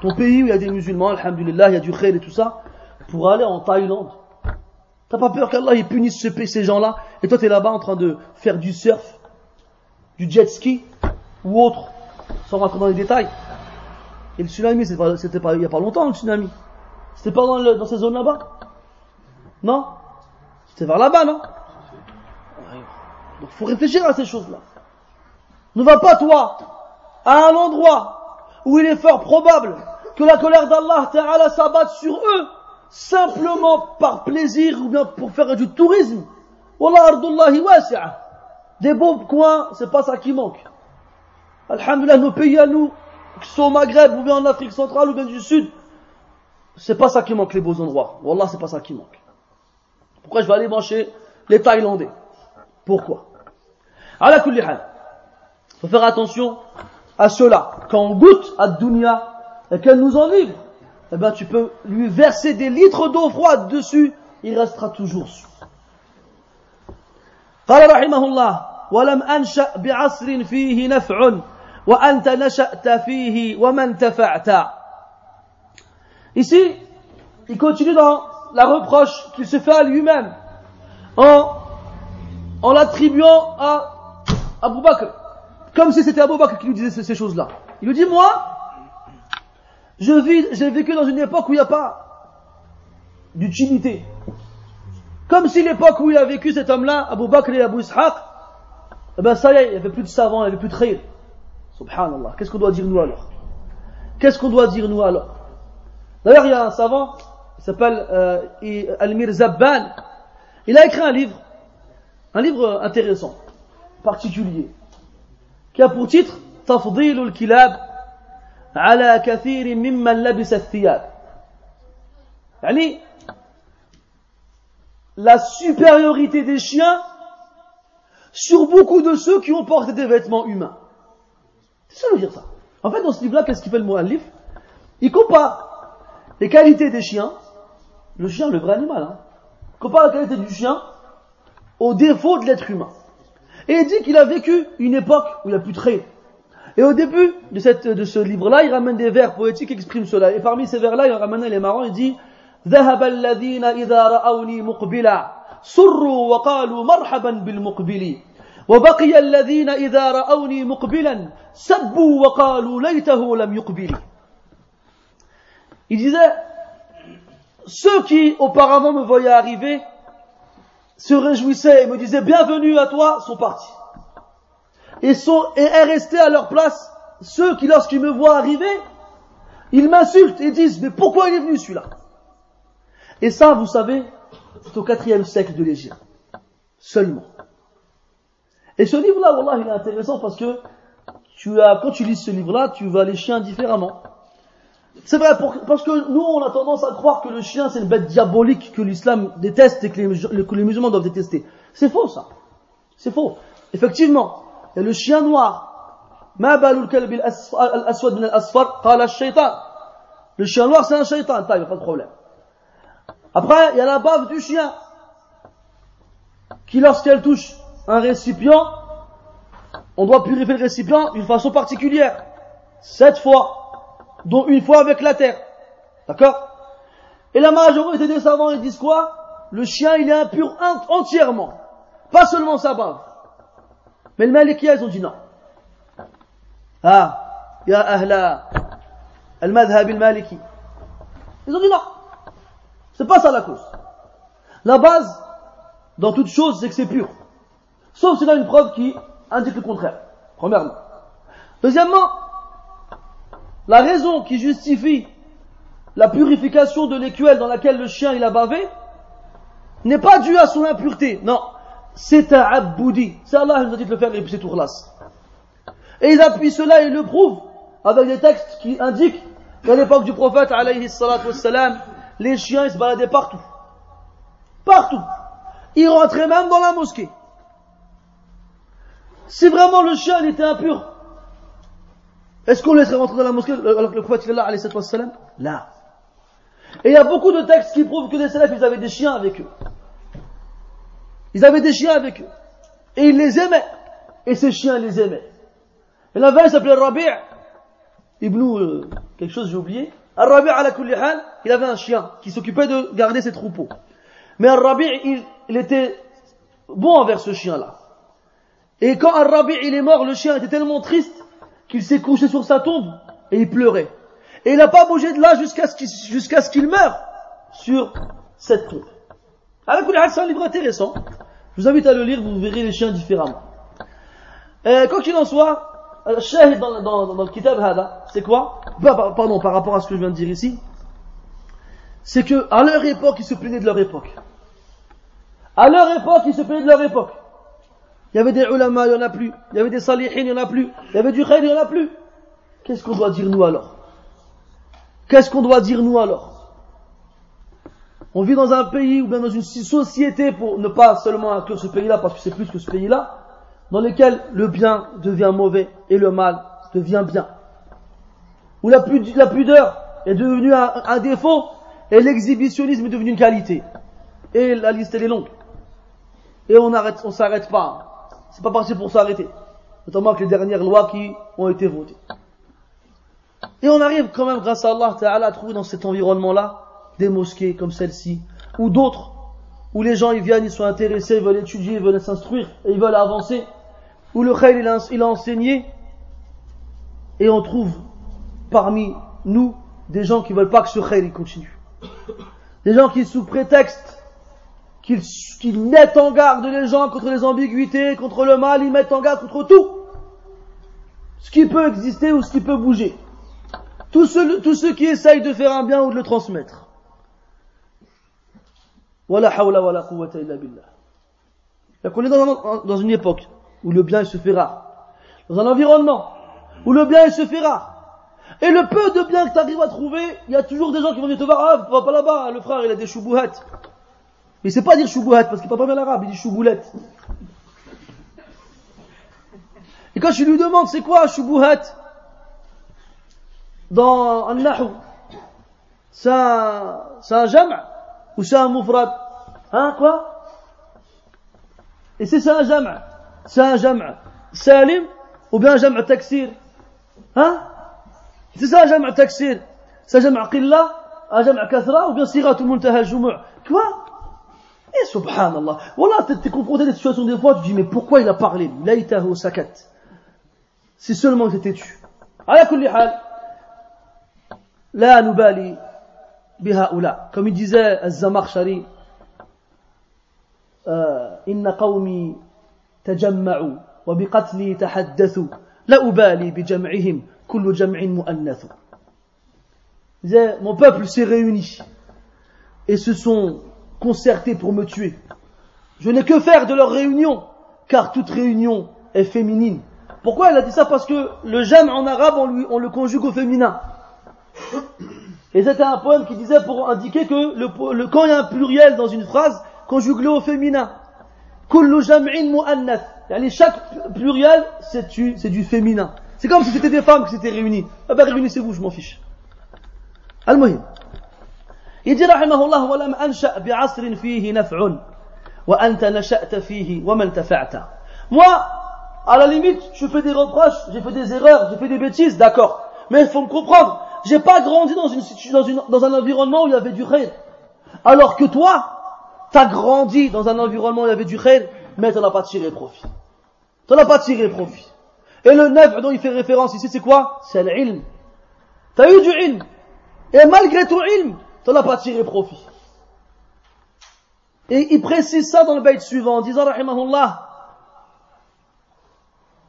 ton pays où il y a des musulmans, alhamdulillah, il y a du khayr et tout ça, pour aller en Thaïlande? T'as pas peur qu'Allah punisse ces gens-là et toi tu es là-bas en train de faire du surf, du jet ski ou autre, sans rentrer dans les détails? Et le tsunami, c'était pas, il y a pas longtemps le tsunami. C'était pas dans, ces zones là-bas Non? C'est vers là-bas, non? Donc faut réfléchir à ces choses-là. Ne va pas, toi, à un endroit où il est fort probable que la colère d'Allah Ta'ala s'abatte sur eux, simplement par plaisir ou bien pour faire du tourisme. Wallah ardullahi wasi'a. Des beaux coins, c'est pas ça qui manque. Alhamdulillah, nos pays à nous, qui sont au Maghreb ou bien en Afrique centrale ou bien du Sud, c'est pas ça qui manque les beaux endroits. Wallah, c'est pas ça qui manque. Pourquoi je vais aller manger les Thaïlandais Pourquoi À la Il faut faire attention à cela. Quand on goûte à dunya et qu'elle nous enivre, eh ben tu peux lui verser des litres d'eau froide dessus, il restera toujours sous. قال رحمه الله ولم أنشأ بعصر فيه نفع وأنت نشأت فيه ومن تفعت Ici, il continue dans la reproche qu'il se fait à lui-même en, en l'attribuant à Abu Bakr. Comme si c'était Abu Bakr qui lui disait ces, ces choses-là. Il lui dit, moi, je vis, j'ai vécu dans une époque où il n'y a pas d'utilité. Comme si l'époque où il a vécu cet homme-là, Abu Bakr et Abu Ishaq, eh ben ça y est, il n'y avait plus de savants, il n'y avait plus de khayr. Subhanallah. Qu'est-ce qu'on doit dire nous alors Qu'est-ce qu'on doit dire nous alors D'ailleurs, il y a un savant, il s'appelle euh, Almir Zabban, il a écrit un livre, un livre intéressant, particulier, qui a pour titre تفضيل الكلاب على كثير ممن لبس الثياب يعني la supériorité des chiens sur beaucoup de ceux qui ont porté des vêtements humains. C'est ça veut dire ça. En fait, dans ce livre-là, qu'est-ce qu'il fait le muallif Il compare les qualités des chiens, le chien, le vrai animal, hein, il compare la qualité du chien aux défauts de l'être humain. Et il dit qu'il a vécu une époque où il n'y a plus de traits. Et au début de, cette, de ce livre-là, il ramène des vers poétiques qui expriment cela. Et parmi ces vers-là, il ramène les marrants, il dit ذهب الذين إذا رأوني مقبلا سروا وقالوا مرحبا بالمقبل وبقي الذين إذا رأوني مقبلا سبوا وقالوا ليته لم يقبل Il disait, ceux qui auparavant me voyaient arriver se réjouissaient et me disaient bienvenue à toi sont partis. Et, sont, et est resté à leur place ceux qui lorsqu'ils me voient arriver, ils m'insultent et disent mais pourquoi il est venu celui-là Et ça, vous savez, c'est au quatrième siècle de l'Égypte. Seulement. Et ce livre-là, il est intéressant parce que quand tu lis ce livre-là, tu vois les chiens différemment. C'est vrai, parce que nous, on a tendance à croire que le chien, c'est une bête diabolique que l'islam déteste et que les, musulmans doivent détester. C'est faux, ça. C'est faux. Effectivement, il y a le chien noir. Le chien noir, c'est un shaitan. Il n'y a pas de problème. Après, il y a la bave du chien, qui lorsqu'elle touche un récipient, on doit purifier le récipient d'une façon particulière. Sept fois, dont une fois avec la terre. D'accord? Et la majorité des savants, ils disent quoi? Le chien, il est impur entièrement. Pas seulement sa bave. Mais le Malikiya, ils ont dit non. Ah, ya ahla al-madhhab al-maliki. Ils ont dit non. C'est pas ça la cause. La base, dans toute chose, c'est que c'est pur. Sauf s'il a une preuve qui indique le contraire. Premièrement. Deuxièmement, la raison qui justifie la purification de l'écuelle dans laquelle le chien il a bavé n'est pas due à son impureté. Non. C'est un abboudi. C'est Allah qui nous a dit de le faire et c'est tout Et ils appuient cela et ils le prouvent avec des textes qui indiquent qu'à l'époque du prophète, alayhi les chiens ils se baladaient partout. Partout. Ils rentraient même dans la mosquée. Si vraiment le chien était impur, est-ce qu'on laisserait rentrer dans la mosquée alors que le prophète est là, alayhi sallam? Là. Et il y a beaucoup de textes qui prouvent que les salafs, ils avaient des chiens avec eux. Ils avaient des chiens avec eux. Et ils les aimaient. Et ces chiens les aimaient. Et là-bas, il s'appelait Rabi' Ibn, euh, quelque chose j'ai oublié. Al-Rabi' ala il avait un chien qui s'occupait de garder ses troupeaux. Mais Al-Rabi' il, était bon envers ce chien-là. Et quand Al-Rabi' il est mort, le chien était tellement triste qu'il s'est couché sur sa tombe et il pleurait. Et il n'a pas bougé de là jusqu'à ce qu'il meure sur cette tombe. Hal, c'est un livre intéressant. Je vous invite à le lire, vous verrez les chiens différemment. Et quoi qu'il en soit, Shahid dans, dans, le kitab Hada, c'est quoi? Pardon, par rapport à ce que je viens de dire ici, c'est que à leur époque, ils se plaignaient de leur époque. À leur époque, ils se plaignaient de leur époque. Il y avait des ulama, il n'y en a plus. Il y avait des salihin, il n'y en a plus. Il y avait du khayr, il n'y en a plus. Qu'est-ce qu'on doit dire nous alors? Qu'est-ce qu'on doit dire nous alors? On vit dans un pays ou bien dans une société, pour ne pas seulement inclure ce pays-là, parce que c'est plus que ce pays-là, dans lequel le bien devient mauvais et le mal devient bien. Où la, pudeur est devenue un, défaut et l'exhibitionnisme est devenu une qualité. Et la liste elle est longue. Et on arrête, on s'arrête pas. C'est pas parti pour s'arrêter. Notamment avec les dernières lois qui ont été votées. Et on arrive quand même, grâce à Allah à trouver dans cet environnement-là des mosquées comme celle-ci, ou d'autres, où les gens ils viennent, ils sont intéressés, ils veulent étudier, ils veulent s'instruire, et ils veulent avancer où le khayr il a, enseigné, et on trouve parmi nous des gens qui veulent pas que ce khayr il continue. Des gens qui, sous prétexte qu'ils mettent en garde les gens contre les ambiguïtés, contre le mal, ils mettent en garde contre tout. Ce qui peut exister ou ce qui peut bouger. Tous ceux, tous ceux qui essayent de faire un bien ou de le transmettre. Wala hawla wala quwwata illa billah. Donc on est dans, un- dans une époque où le bien il se fait rare. Dans un environnement où le bien il se fait rare. Et le peu de bien que tu arrives à trouver, il y a toujours des gens qui vont dire te voir, ah, va pas là-bas, le frère il a des choubouhats. Il sait pas dire choubouhat parce qu'il parle pas bien l'arabe, il dit chouboulette. Et quand je lui demande c'est quoi choubouhat dans un nahu, c'est un, un jam' ou c'est un mufrad? Hein, quoi? Et c'est un jam' c'est un jam' salim ou bien un jam' taksir? Hein? C'est ça un jam' taksir. C'est un jam' qilla, un jam' kathra ou bien siratul muntaha al-jumu' Quoi? Et subhanallah. Voilà, t'es t'es confronté à des situations des fois, tu te dis, mais pourquoi il a parlé Laïtahu sakat. Si seulement il était tu. على كل حال لا نبالي بهؤلاء comme il disait الزمخشري آه، إن قومي تجمعوا وبقتلي تحدثوا لا أبالي بجمعهم كل جمع مؤنث Il disait, mon peuple s'est réuni et se sont concertés pour me tuer. Je n'ai que faire de leur réunion, car toute réunion est féminine. Pourquoi elle a dit ça Parce que le j'aime en arabe, on, le conjugue au féminin. Et c'était un poème qui disait pour indiquer que quand il y a un pluriel dans une phrase, conjugue-le au féminin. Kullu jam'in mu'annath. Chaque pluriel, c'est du, féminin. C'est comme si c'était des femmes qui s'étaient réunies. Ah ben réunissez-vous, je m'en fiche. Moi, à la limite, je fais des reproches, j'ai fait des erreurs, j'ai fait des bêtises, d'accord. Mais il faut me comprendre, j'ai pas grandi dans dans un environnement où il y avait du khayr. Alors que toi, t'as grandi dans un environnement où il y avait du khayr, mais t'en as pas tiré profit. T'en as pas tiré profit. Et le neuf dont il fait référence ici, c'est quoi? C'est l'ilm. T'as eu du ilm. Et malgré ton ilm, t'en as pas tiré profit. Et il précise ça dans le bayt suivant, en disant, rahimahullah,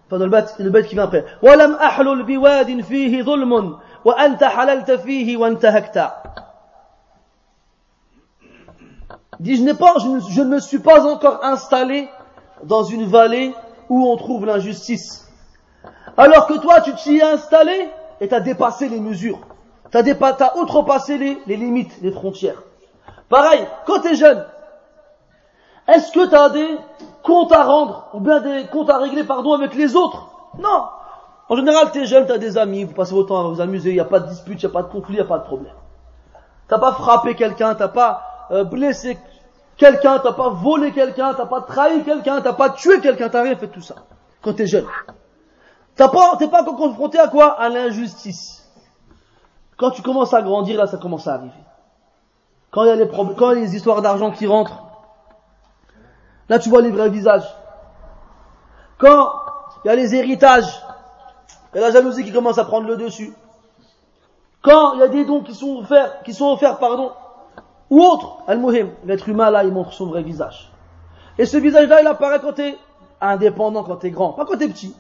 enfin dans le bayt, le bayt qui vient après, وَلَمْ أَحْلُلْ بِوَادٍ فِيهِ ظُلْمٌ وَأَنْتَ حَلَلْتَ فِيهِ وَانْتَهَكْتَ Il dit, je n'ai pas, je ne, je ne me suis pas encore installé dans une vallée où on trouve l'injustice. Alors que toi, tu t'y es installé et t'as dépassé les mesures. T'as dépa- t'as outrepassé les, limites, les frontières. Pareil, quand t'es jeune, est-ce que t'as des comptes à rendre, ou bien des comptes à régler, pardon, avec les autres? Non. En général, t'es jeune, t'as des amis, vous passez votre temps à vous amuser, il n'y a pas de dispute, il a pas de conflit, il a pas de problème. T'as pas frappé quelqu'un, t'as pas euh, blessé quelqu'un, t'as pas volé quelqu'un, t'as pas trahi quelqu'un, t'as pas tué quelqu'un, t'as rien fait tout ça. Quand t'es jeune. T'as pas, t'es pas encore confronté à quoi? À l'injustice. Quand tu commences à grandir, là, ça commence à arriver. Quand il y a les quand les histoires d'argent qui rentrent, là, tu vois les vrais visages. Quand il y a les héritages, il y a la jalousie qui commence à prendre le dessus. Quand il y a des dons qui sont offerts, qui sont offerts, pardon, ou autres, al-muhim, l'être humain, là, il montre son vrai visage. Et ce visage-là, il apparaît quand t'es indépendant, quand t'es grand, pas quand t'es petit.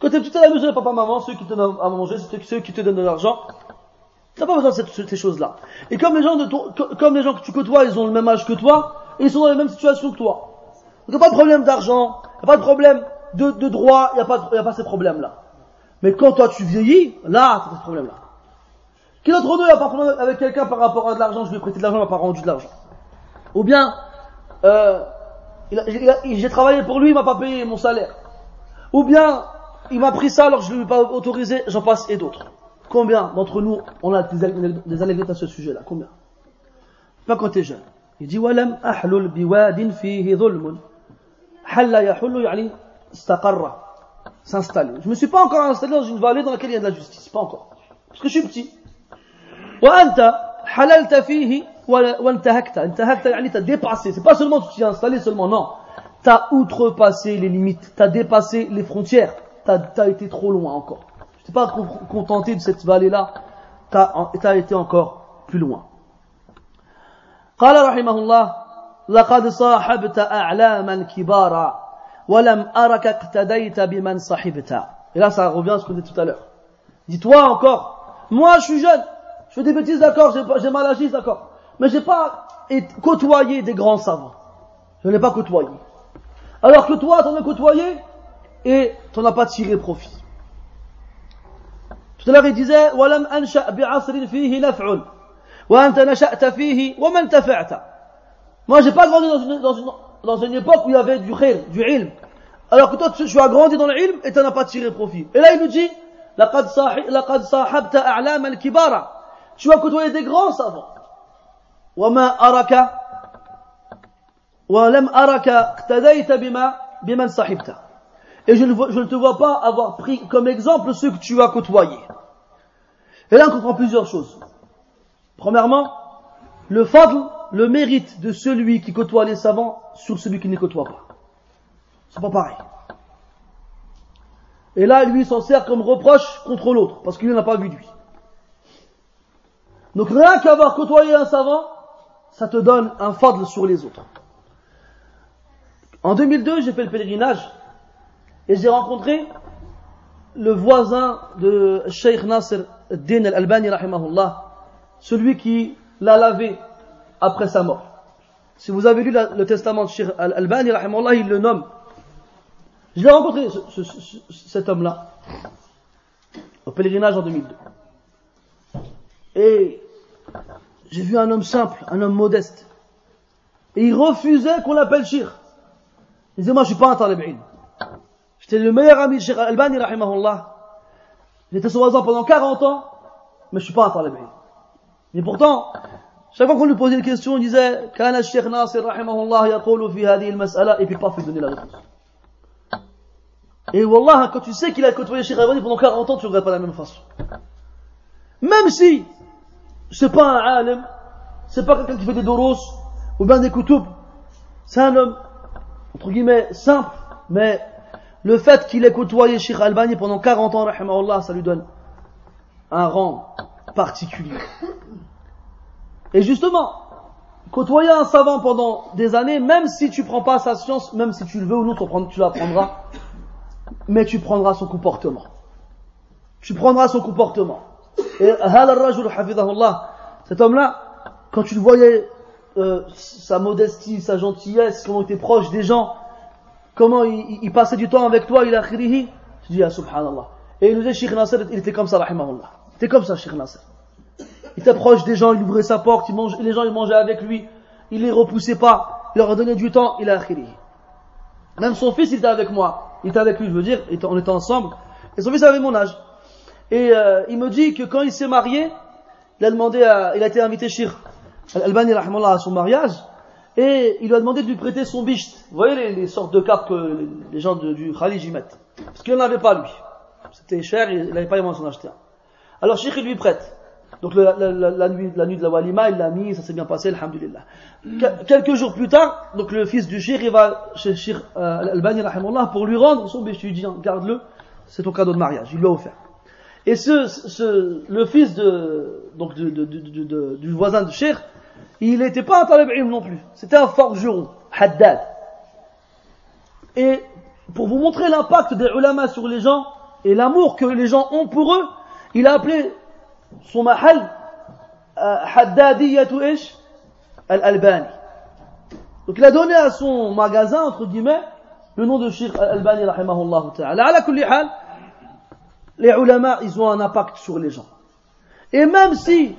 Quand t'es petit à la maison, papa, maman, ceux qui te donnent à manger, ceux qui te donnent de l'argent, t'as pas besoin de ces choses-là. Et comme les gens de ton- co- comme les gens que tu côtoies, ils ont le même âge que toi, ils sont dans la même situation que toi. Donc, pas de problème d'argent, pas de problème de, de droit, y a pas, a pas ces problèmes-là. Mais quand toi tu vieillis, là, t'as ce problème-là. Qui d'entre nous a pas problème avec quelqu'un par rapport à de l'argent, je lui ai prêté de l'argent, il m'a pas rendu de l'argent. Ou bien, euh, il il j'ai travaillé pour lui, il m'a pas payé mon salaire. Ou bien, il m'a pris ça alors que je ne lui ai pas autorisé, j'en passe et d'autres. Combien d'entre nous, on a des, anecdotes- des anecdotes à ce sujet-là Combien Pas quand t'es jeune. Il dit, وَلَمْ أَحْلُلْ بِوَادٍ فِيهِ ظُلْمٌ حَلَّ يَحُلُّ يعني استقر s'installer. Je me suis pas encore installé dans une vallée dans laquelle il y a de la justice, pas encore. Parce que je suis petit. وأنت حللت فيه ولا- وانتهكت انتهكت يعني t'as dépassé c'est pas seulement tu t'y es installé seulement non t'as outrepassé les limites t'as dépassé les frontières t'as as été trop loin encore tu t'es pas con- contenté de cette vallée là t'as as été encore plus loin قال رحمه الله لقد صاحبت أعلاما كبارا ولم أرك اقتديت بمن صحبت et là ça revient à ce qu'on dit tout à l'heure dis-toi encore Moi, je suis jeune, je fais des bêtises, d'accord, j'ai mal agi, d'accord. Mais j'ai pas côtoyé des grands savants. Je n'ai pas côtoyé. Alors que toi, t'en as côtoyé et t'en as pas tiré profit. Tout à l'heure, il disait, وَلَمْ أَنْشَأْ بِعَصْرٍ فِيهِ نَفْعٌ وَأَنْتَ نَشَأْتَ فِيهِ وَمَنْ تَفَعْتَ Moi, j'ai pas grandi dans une, dans, une, dans une époque où il y avait du khir, du ilm. Alors que toi, tu, tu as grandi dans le ilm et tu n'en as pas tiré profit. Et là, il nous dit, لقد صاحبت أعلام الكبار tu as côtoyé des grands savants وما أرك ولم أرك اقتديت بما بمن صاحبت et je ne, vois, je ne te vois pas avoir pris comme exemple ceux que tu as côtoyés. Et là, on comprend plusieurs choses. Premièrement, le fadl, le mérite de celui qui côtoie les savants sur celui qui ne côtoie pas. C'est pas pareil. Et là, lui, s'en sert comme reproche contre l'autre, parce qu'il n'a pas vu lui. Donc rien qu'avoir côtoyé un savant, ça te donne un fadl sur les autres. En 2002, j'ai fait le pèlerinage et j'ai rencontré le voisin de Sheikh Nasser Din al-Albani, celui qui l'a lavé après sa mort. Si vous avez lu le testament de Sheikh al-Albani, il le nomme je l'ai rencontré, cet homme-là, au pèlerinage en 2002. Et j'ai vu un homme simple, un homme modeste. Et il refusait qu'on l'appelle Shir. Il disait, moi je suis pas un talib'in. J'étais le meilleur ami de Shir Albani, rahimahullah. Il J'étais soi-disant pendant 40 ans, mais je ne suis pas à Talibé. Mais pourtant, chaque fois qu'on lui posait une question, il disait, Kana Sheikh Nasir, rahimahullah, yaqulu fi hadhi al-mas'ala, et puis pas fait donner la réponse. Et Wallah, quand tu sais qu'il a côtoyé Sheikh Albani pendant 40 ans, tu ne regardes pas de la même façon. Même si, c'est pas un alim, c'est pas quelqu'un qui fait des doros, ou bien des koutoubs, c'est un homme, entre guillemets, simple, mais le fait qu'il ait côtoyé Cheikh Albani pendant 40 ans, Allah, ça lui donne un rang particulier. Et justement, côtoyer un savant pendant des années, même si tu prends pas sa science, même si tu le veux ou non, tu l'apprendras, mais tu prendras son comportement. Tu prendras son comportement. Et cet homme-là, quand tu le voyais, euh, sa modestie, sa gentillesse, comment il était proche des gens, comment il, il, passait du temps avec toi, il a khirihi, tu dis, ah, subhanallah. Et il nous dit, Sheikh Nasser, il était comme ça, rahimahullah. Il était comme ça, Sheikh Nasser. Il était proche des gens, il ouvrait sa porte, il mange, les gens, ils mangeaient avec lui, il les repoussait pas, il leur donné du temps, il a khirihi. Même son fils, il était avec moi il était avec lui, je veux dire, on était ensemble, et son fils avait mon âge. Et euh, il me dit que quand il s'est marié, il a demandé à, il a été invité chez Al-Albani à son mariage, et il lui a demandé de lui prêter son bicht. Vous voyez les, sortes de cartes que les gens du Khalid y mettent. Parce qu'il n'en avait pas lui. C'était cher, il n'avait pas les moyens d'en acheter Alors Sheikh il lui prête. Donc la, nuit, la nuit de la walima, il l'a mis, ça s'est bien passé, alhamdulillah. quelques jours plus tard, donc le fils du shir, il va chez shir euh, al-Bani, pour lui rendre son béchu. Il dit, garde-le, c'est ton cadeau de mariage, il lui a offert. Et ce, ce le fils de, donc de, du voisin du shir, il n'était pas un talib non plus. C'était un forgeron, haddad. Et pour vous montrer l'impact des ulama sur les gens et l'amour que les gens ont pour eux, il a appelé son mahal Haddadiyatu ish Al-Albani. Donc il a donné à son magasin, entre guillemets, le nom de Sheikh Al-Albani, rahimahullah ta'ala. Ala kulli hal, les ulama, ils ont un impact sur les gens. Et même si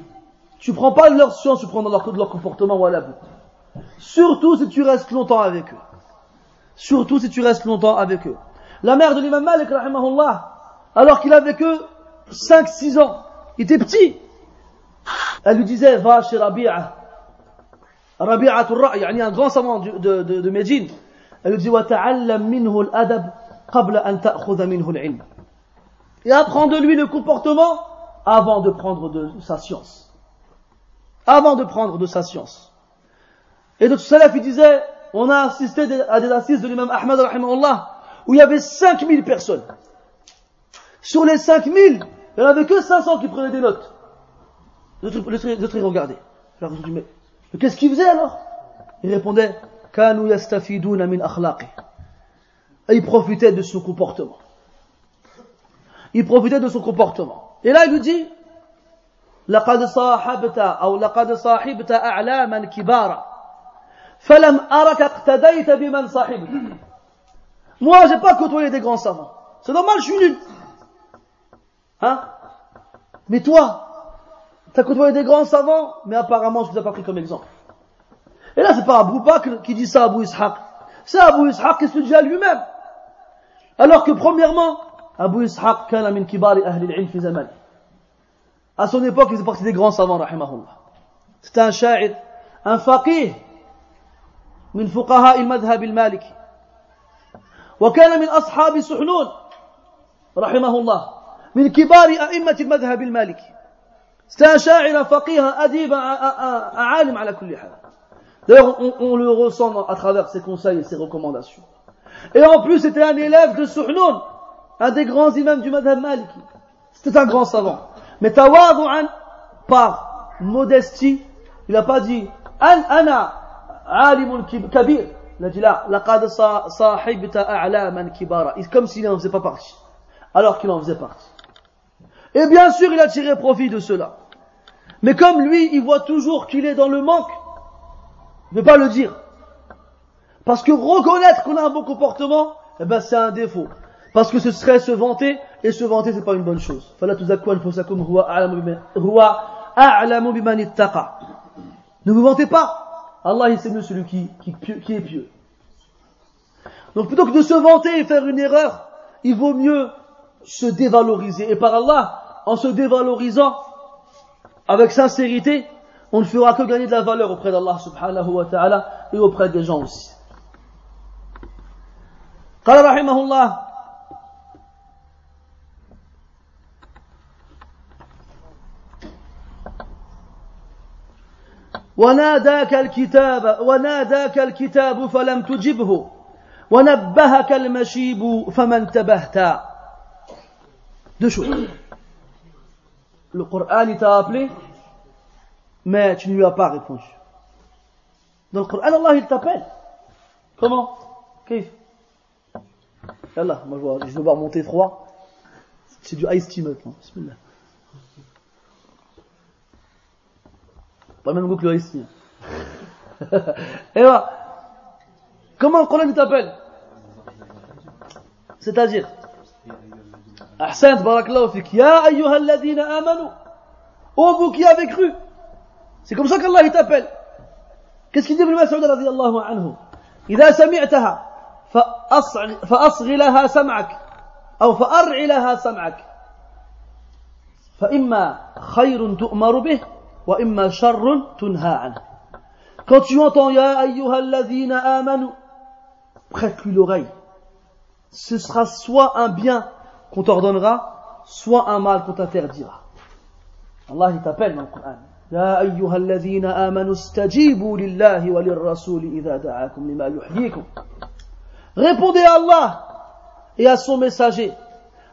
tu prends pas leur science, tu prends leur, leur comportement, voilà. Surtout si tu restes longtemps avec eux. Surtout si tu restes longtemps avec eux. La mère de l'imam Malik, rahimahullah, alors qu'il avait que 5-6 ans, il était petit. Elle lui disait, va chez Rabi'a. Rabi'a Turra, yani un grand savant de, de, de, de Médine. Elle lui dit, وَتَعَلَّمْ مِنْهُ الْأَدَبْ قَبْلَ أَنْ تَأْخُذَ مِنْهُ الْعِلْمِ Et apprends de lui le comportement avant de prendre de sa science. avant de prendre de sa science. Et d'autres salaf, ils disait, on a assisté à des assises de l'imam Ahmad, où il y avait 5000 personnes. Sur les 5000, il n'y en avait que 500 qui prenaient des notes. Les autres, ils regardaient. Alors, ils mais, mais qu'est-ce qu'ils faisaient alors? Ils répondaient, Kanu yastafiduna min akhlaqi. Et ils profitaient de son comportement. Il profitait de son comportement. Et là, il nous dit, لقد صاحبت أو لقد صاحبت أعلاما كبارا فلم أرك اقتديت بمن صاحبت Moi, j'ai pas côtoyé des grands savants. C'est normal, je suis nul. Hein Mais toi, tu as côtoyé des grands savants, mais apparemment, je vous ai pas pris comme exemple. Et là, c'est pas Abu Bakr qui dit ça à Abu Ishaq. C'est Abu Ishaq qui se dit à lui-même. Alors que premièrement, Abu Ishaq kana min kibari ahli al-ilm fi zaman. À son époque, il faisait partie des grands savants, rahimahullah. C'était un sha'ir, un faqih, من فقهاء المذهب المالكي وكان من أصحاب سحنون رحمه الله من كبار أئمة المذهب المالكي C'était un sha'ir, faqih, adib, un alim ala kulli hal. D'ailleurs, on, on, le ressent à travers ses conseils et ses recommandations. Et en plus, c'était un élève de Suhnoun, un des grands imams du madhab maliki. C'était un grand savant. Mais tawadu'an, par modestie, il n'a pas dit, an ana alimun kabir. Il a dit là, laqad sahibta a'laman kibara. Comme s'il n'en faisait pas partie. Alors qu'il en faisait partie. Et bien sûr, il a tiré profit de cela. Mais comme lui, il voit toujours qu'il est dans le manque, ne pas le dire. Parce que reconnaître qu'on a un bon comportement, eh ben c'est un défaut. Parce que ce serait se vanter, et se vanter c'est pas une bonne chose. Ne vous vantez pas. Allah il sait mieux celui qui, qui, qui est pieux. Donc plutôt que de se vanter et faire une erreur, il vaut mieux se dévaloriser. Et par Allah, en se dévalorisant, avec sincérité, on ne fera que gagner de la valeur auprès d'Allah subhanahu wa ta'ala et auprès des gens aussi. قال رحمه الله وناداك الكتاب وناداك الكتاب فلم تجبه. ونبهك المشيب فما انتبهت. دشو القرآن تابلي ما تنوى باغفنش دون القرآن الله يتابل كما كيف يلا ما جوا جنوبا مونتي 3 سي دو ايستي بسم الله طيب ما نقول له اسمي أيوه. كما القران يتابل c'est-à-dire أحسنت بارك الله فيك. يا أيها الذين آمنوا أو vous qui avez cru c'est comme ça qu'Allah t'appelle. Qu'est-ce qu'il dit Ibn Mas'ud رضي الله عنه إذا سمعتها فاصغ لها سمعك أو فارع لها سمعك. فإما خير تؤمر به وإما شر تنهى عنه Quand tu entends Ya ayyuha alladhina amanu, prête-lui l'oreille. Ce sera soit un bien qu'on t'ordonnera, soit un mal qu'on t'interdira. Allah il t'appelle dans le Coran. يا أيها الذين آمنوا استجيبوا لله وللرسول إذا دعاكم لما يحييكم Répondez à Allah et à son messager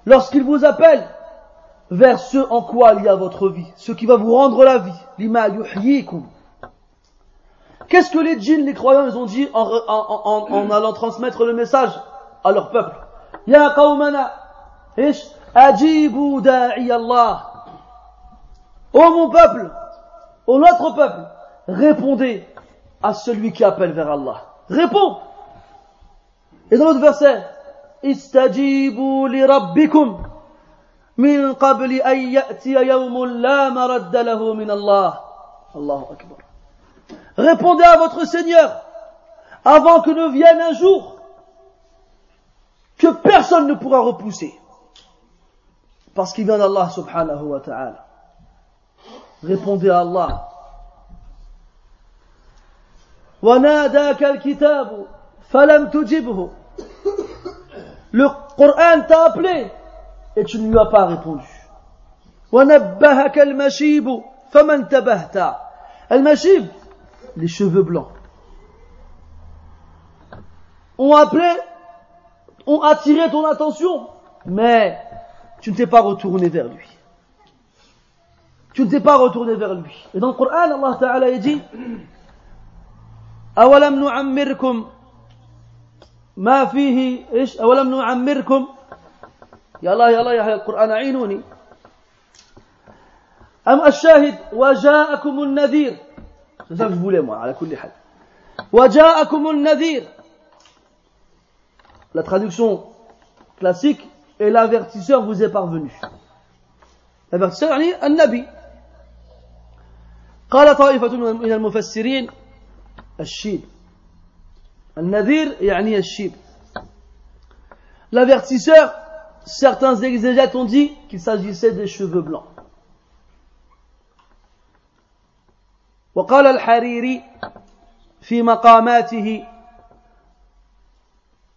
lorsqu'il vous appelle vers ce en quoi il y a votre vie, ce qui va vous rendre la vie. Qu'est-ce que les djinns, les croyants, ils ont dit en, en, allant transmettre le message à leur peuple? Ya qawmana, ish, ajibu. Ô mon peuple, ô notre peuple, répondez à celui qui appelle vers Allah. Réponds. Et dans l'autre verset, istajibu li min qabli an ya'tiya yawmun la maradda lahu min Allah. Allahu akbar. Répondez à votre Seigneur avant que ne vienne un jour que personne ne pourra repousser. Parce qu'il vient d'Allah subhanahu wa ta'ala. Répondez à Allah. وناداك الكتاب فلم تجبه Le Coran t'a appelé et tu ne lui as pas répondu. ونبهك المشيب فما انتبهت المشيب les cheveux blancs ont appelé ont attiré ton attention mais tu ne t'es pas retourné vers lui tu ne t'es pas retourné vers lui et dans le Coran Allah Ta'ala il dit أولم نعمركم ما فيه إيش أولم نعمركم يا الله يا الله يا القرآن أعينوني أم الشاهد وجاءكم النذير C'est على كل حال. وجاءكم النذير La traduction classique et l'avertisseur vous est parvenu. L'avertisseur يعني النبي. قال طائفة من المفسرين الشيب. النذير يعني الشيب. L'avertisseur, certains exégètes ont dit qu'il s'agissait des cheveux blancs. وقال الحريري في مقاماته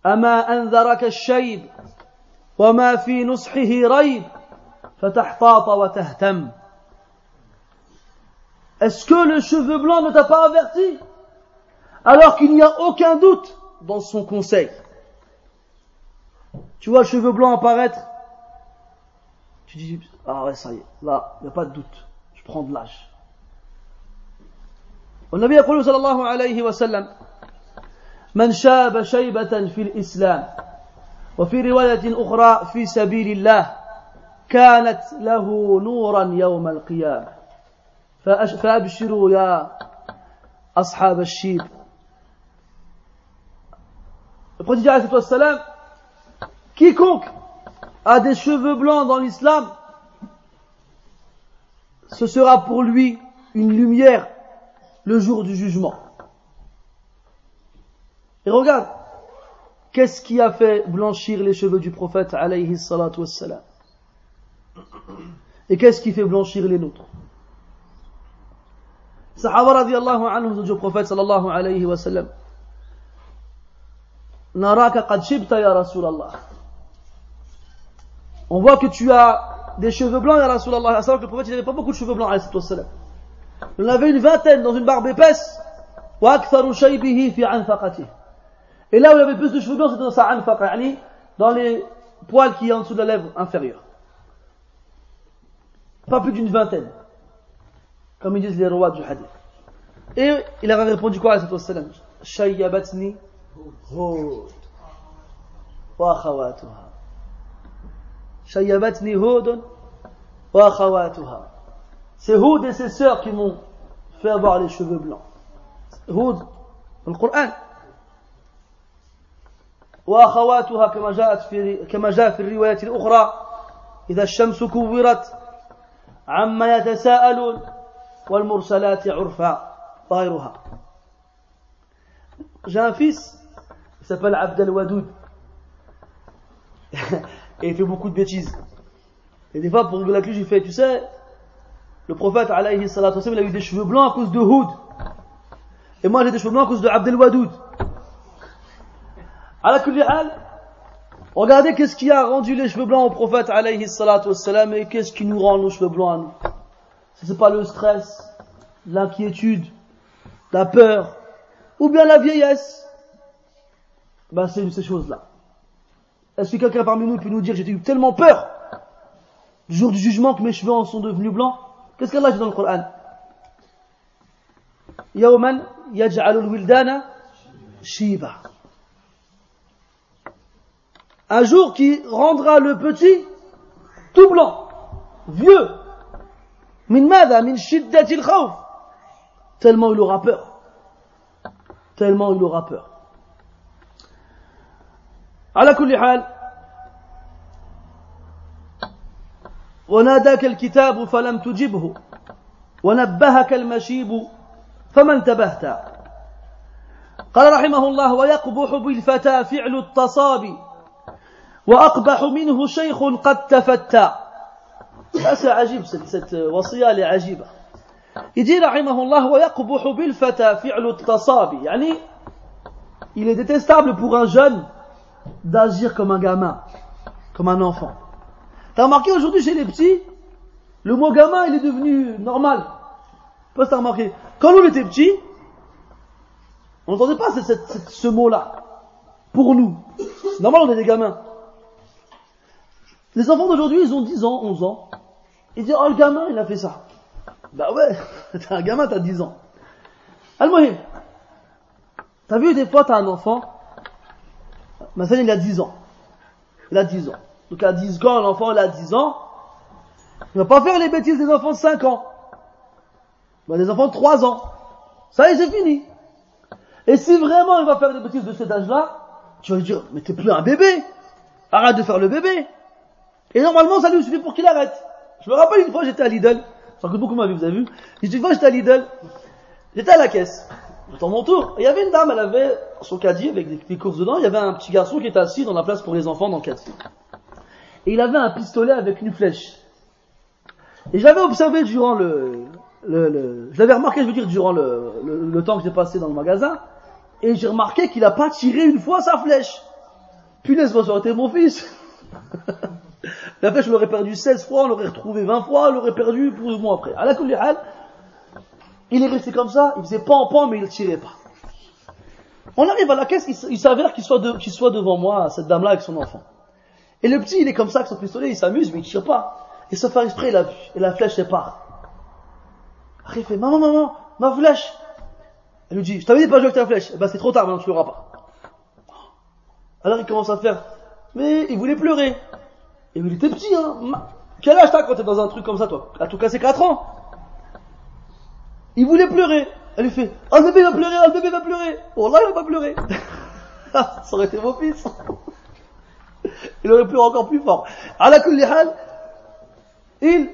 أما أنذرك الشيب وما في نصحه ريب فتحتاط وتهتم Est-ce que le cheveu blanc ne t'a pas averti alors qu'il n'y a aucun doute dans son conseil Tu vois le cheveu blanc apparaître Tu dis, ah ouais, ça y est, là, il n'y a pas de doute, je prends de l'âge. والنبي يقول صلى الله عليه وسلم من شاب شيبة في الإسلام وفي رواية أخرى في سبيل الله كانت له نورا يوم القيامة فأبشروا يا أصحاب الشيب Le prophète عليه الصلاة والسلام quiconque a des cheveux blancs dans l'islam ce sera pour lui une lumière le jour du jugement. Et regarde, qu'est-ce qui a fait blanchir les cheveux du prophète alayhi salatu wassalam? Et qu'est-ce qui fait blanchir les nôtres? Sahaba radiallahu anhu au prophète sallallahu alayhi wa sallam Naraka qad shibta ya Rasulallah. On voit que tu as des cheveux blancs ya Rasulallah. Savoir que le prophète n'avait pas beaucoup de cheveux blancs. Il en avait une vingtaine dans une barbe épaisse. Et là où il avait plus de cheveux blancs, c'était dans sa anfaqa, dans les poils qui est en dessous de la lèvre inférieure. Pas plus d'une vingtaine. Comme ils disent les rois du hadith. Et il avait répondu quoi à cette Hud wa. Hud wa akhawatuha. C'est Houd et ses sœurs qui m'ont fait avoir les cheveux blancs. Houd, dans le Coran. وأخواتها كما جاءت في كما جاء في الرواية الأخرى إذا الشمس كورت عما يتساءلون والمرسلات عرفا وغيرها J'ai un fils, il s'appelle Abdel Wadoud. Et il fait beaucoup de bêtises. Et des fois, pour rigoler avec lui, j'ai fait, tu sais, Le prophète, alayhi salatu il a eu des cheveux blancs à cause de Houd. Et moi, j'ai des cheveux blancs à cause de Abdel Wadoud. À regardez qu'est-ce qui a rendu les cheveux blancs au prophète, alayhi salatu et qu'est-ce qui nous rend nos cheveux blancs à nous. Ce n'est pas le stress, l'inquiétude, la peur, ou bien la vieillesse. Ben, c'est ces choses-là. Est-ce que quelqu'un parmi nous peut nous dire, j'ai eu tellement peur du jour du jugement que mes cheveux en sont devenus blancs Qu'est-ce qu'Allah dit dans le Coran يوما يجعل الولدان shiba. Un jour qui rendra le petit tout blanc, vieux. Min mada, min shiddatil khawf. Tellement il aura peur. Tellement il aura peur. على كل حال وناداك الكتاب فلم تجبه ونبهك المشيب فما انتبهت. قال رحمه الله ويقبح بالفتى فعل التصاب وأقبح منه شيخ قد تفتى. c'est عجيب cette وصية عجيبة يجي رحمه الله ويقبح بالفتى فعل التصاب. يعني il est détestable pour un jeune. D'agir comme un gamin comme un enfant T'as remarqué aujourd'hui chez les petits, le mot gamin il est devenu normal. Pas remarqué. Quand on était petits, on n'entendait pas ce mot-là. Pour nous. Normal on est des gamins. Les enfants d'aujourd'hui, ils ont 10 ans, 11 ans. Ils disent, oh le gamin, il a fait ça. Bah ouais, t'es un gamin, t'as 10 ans. Al-Mohim. T'as vu, des fois, t'as un enfant, ma il a 10 ans. Il a 10 ans. Donc à 10 ans, l'enfant il a 10 ans, Il va pas faire les bêtises des enfants de 5 ans. Il des enfants de 3 ans. Ça y est, c'est fini. Et si vraiment il va faire des bêtises de cet âge-là, tu vas lui dire, mais t'es plus un bébé. Arrête de faire le bébé. Et normalement, ça lui suffit pour qu'il arrête. Je me rappelle une fois, j'étais à Lidl. Ça coûte beaucoup ma vie, vous avez vu. Une fois, j'étais à Lidl. J'étais à la caisse. J'attends mon tour. Il y avait une dame, elle avait son caddie avec des, courses dedans. Il y avait un petit garçon qui était assis dans la place pour les enfants dans le caddie. Et il avait un pistolet avec une flèche. Et j'avais observé durant le, le, le je l'avais remarqué, je veux dire, durant le, le, temps que j'ai passé dans le magasin. Et j'ai remarqué qu'il n'a pas tiré une fois sa flèche. Punaise, moi, ça aurait été mon fils. la flèche, je l'aurais perdu 16 fois, on l'aurait retrouvé 20 fois, on l'aurait perdu plus ou moins après. À la il est resté comme ça, il faisait pas en pan, mais il tirait pas. On arrive à la caisse, il, s'avère qu'il soit, soit devant moi, cette dame-là, avec son enfant. Et le petit, il est comme ça avec son pistolet, il s'amuse, mais il tire pas. Et se faire exprès, il a vu. Et la flèche est part. Après, il fait, maman, maman, ma flèche. Elle lui dit, je t'avais dit pas jouer avec ta flèche. Eh ben, c'est trop tard, maintenant tu l'auras pas. Alors il commence à faire, mais il voulait pleurer. Et il était petit, hein. Quel âge t'as quand t'es dans un truc comme ça, toi? À tout casser 4 ans. Il voulait pleurer. Elle lui fait, oh, le bébé va pleurer, oh, le bébé va pleurer. Oh là, il va pas pleurer. ça aurait été mon fils. il aurait pleuré encore plus fort. À la hal, il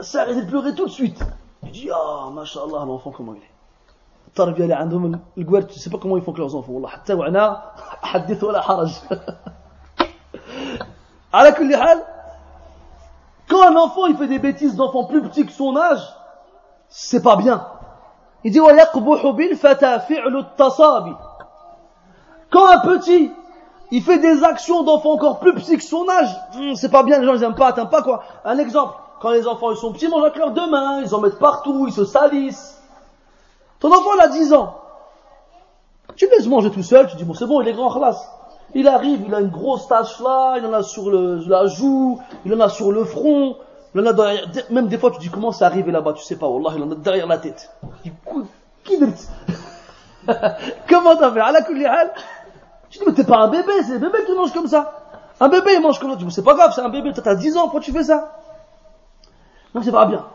s'est arrêté de pleurer tout de suite. Il dit, ah, oh, mashallah, l'enfant, comment il est. التربيه اللي عندهم الكوارت tu sais pas comment ils font que leurs enfants والله حتى وعنا حدث ولا حرج على كل حال quand un enfant il fait des bêtises d'enfant plus petit que son âge c'est pas bien il dit Quand un petit, il fait des actions d'enfant encore plus petits que son âge, hmm, c'est pas bien, les gens ils aiment pas, t'aimes pas quoi. Un exemple, quand les enfants ils sont petits, ils mangent avec leurs deux mains, ils en mettent partout, ils se salissent. Ton enfant il a 10 ans. Tu laisses manger tout seul, tu dis bon c'est bon, il est grand classe. Il arrive, il a une grosse tache là, il en a sur le, la joue, il en a sur le front, même des fois, tu dis comment c'est arrivé là-bas, tu sais pas, Wallah, il en a derrière la tête. Comment t'as fait? À la Tu dis, mais t'es pas un bébé, c'est un bébé qui mange comme ça. Un bébé, il mange comme ça. Tu dis, c'est pas grave, c'est un bébé, t'as 10 ans, pourquoi tu fais ça? Non, c'est pas bien.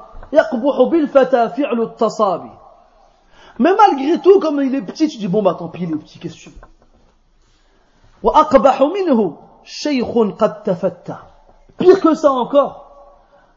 Mais malgré tout, comme il est petit, tu dis, bon bah tant pis, il est petit, qu'est-ce que tu Pire que ça encore,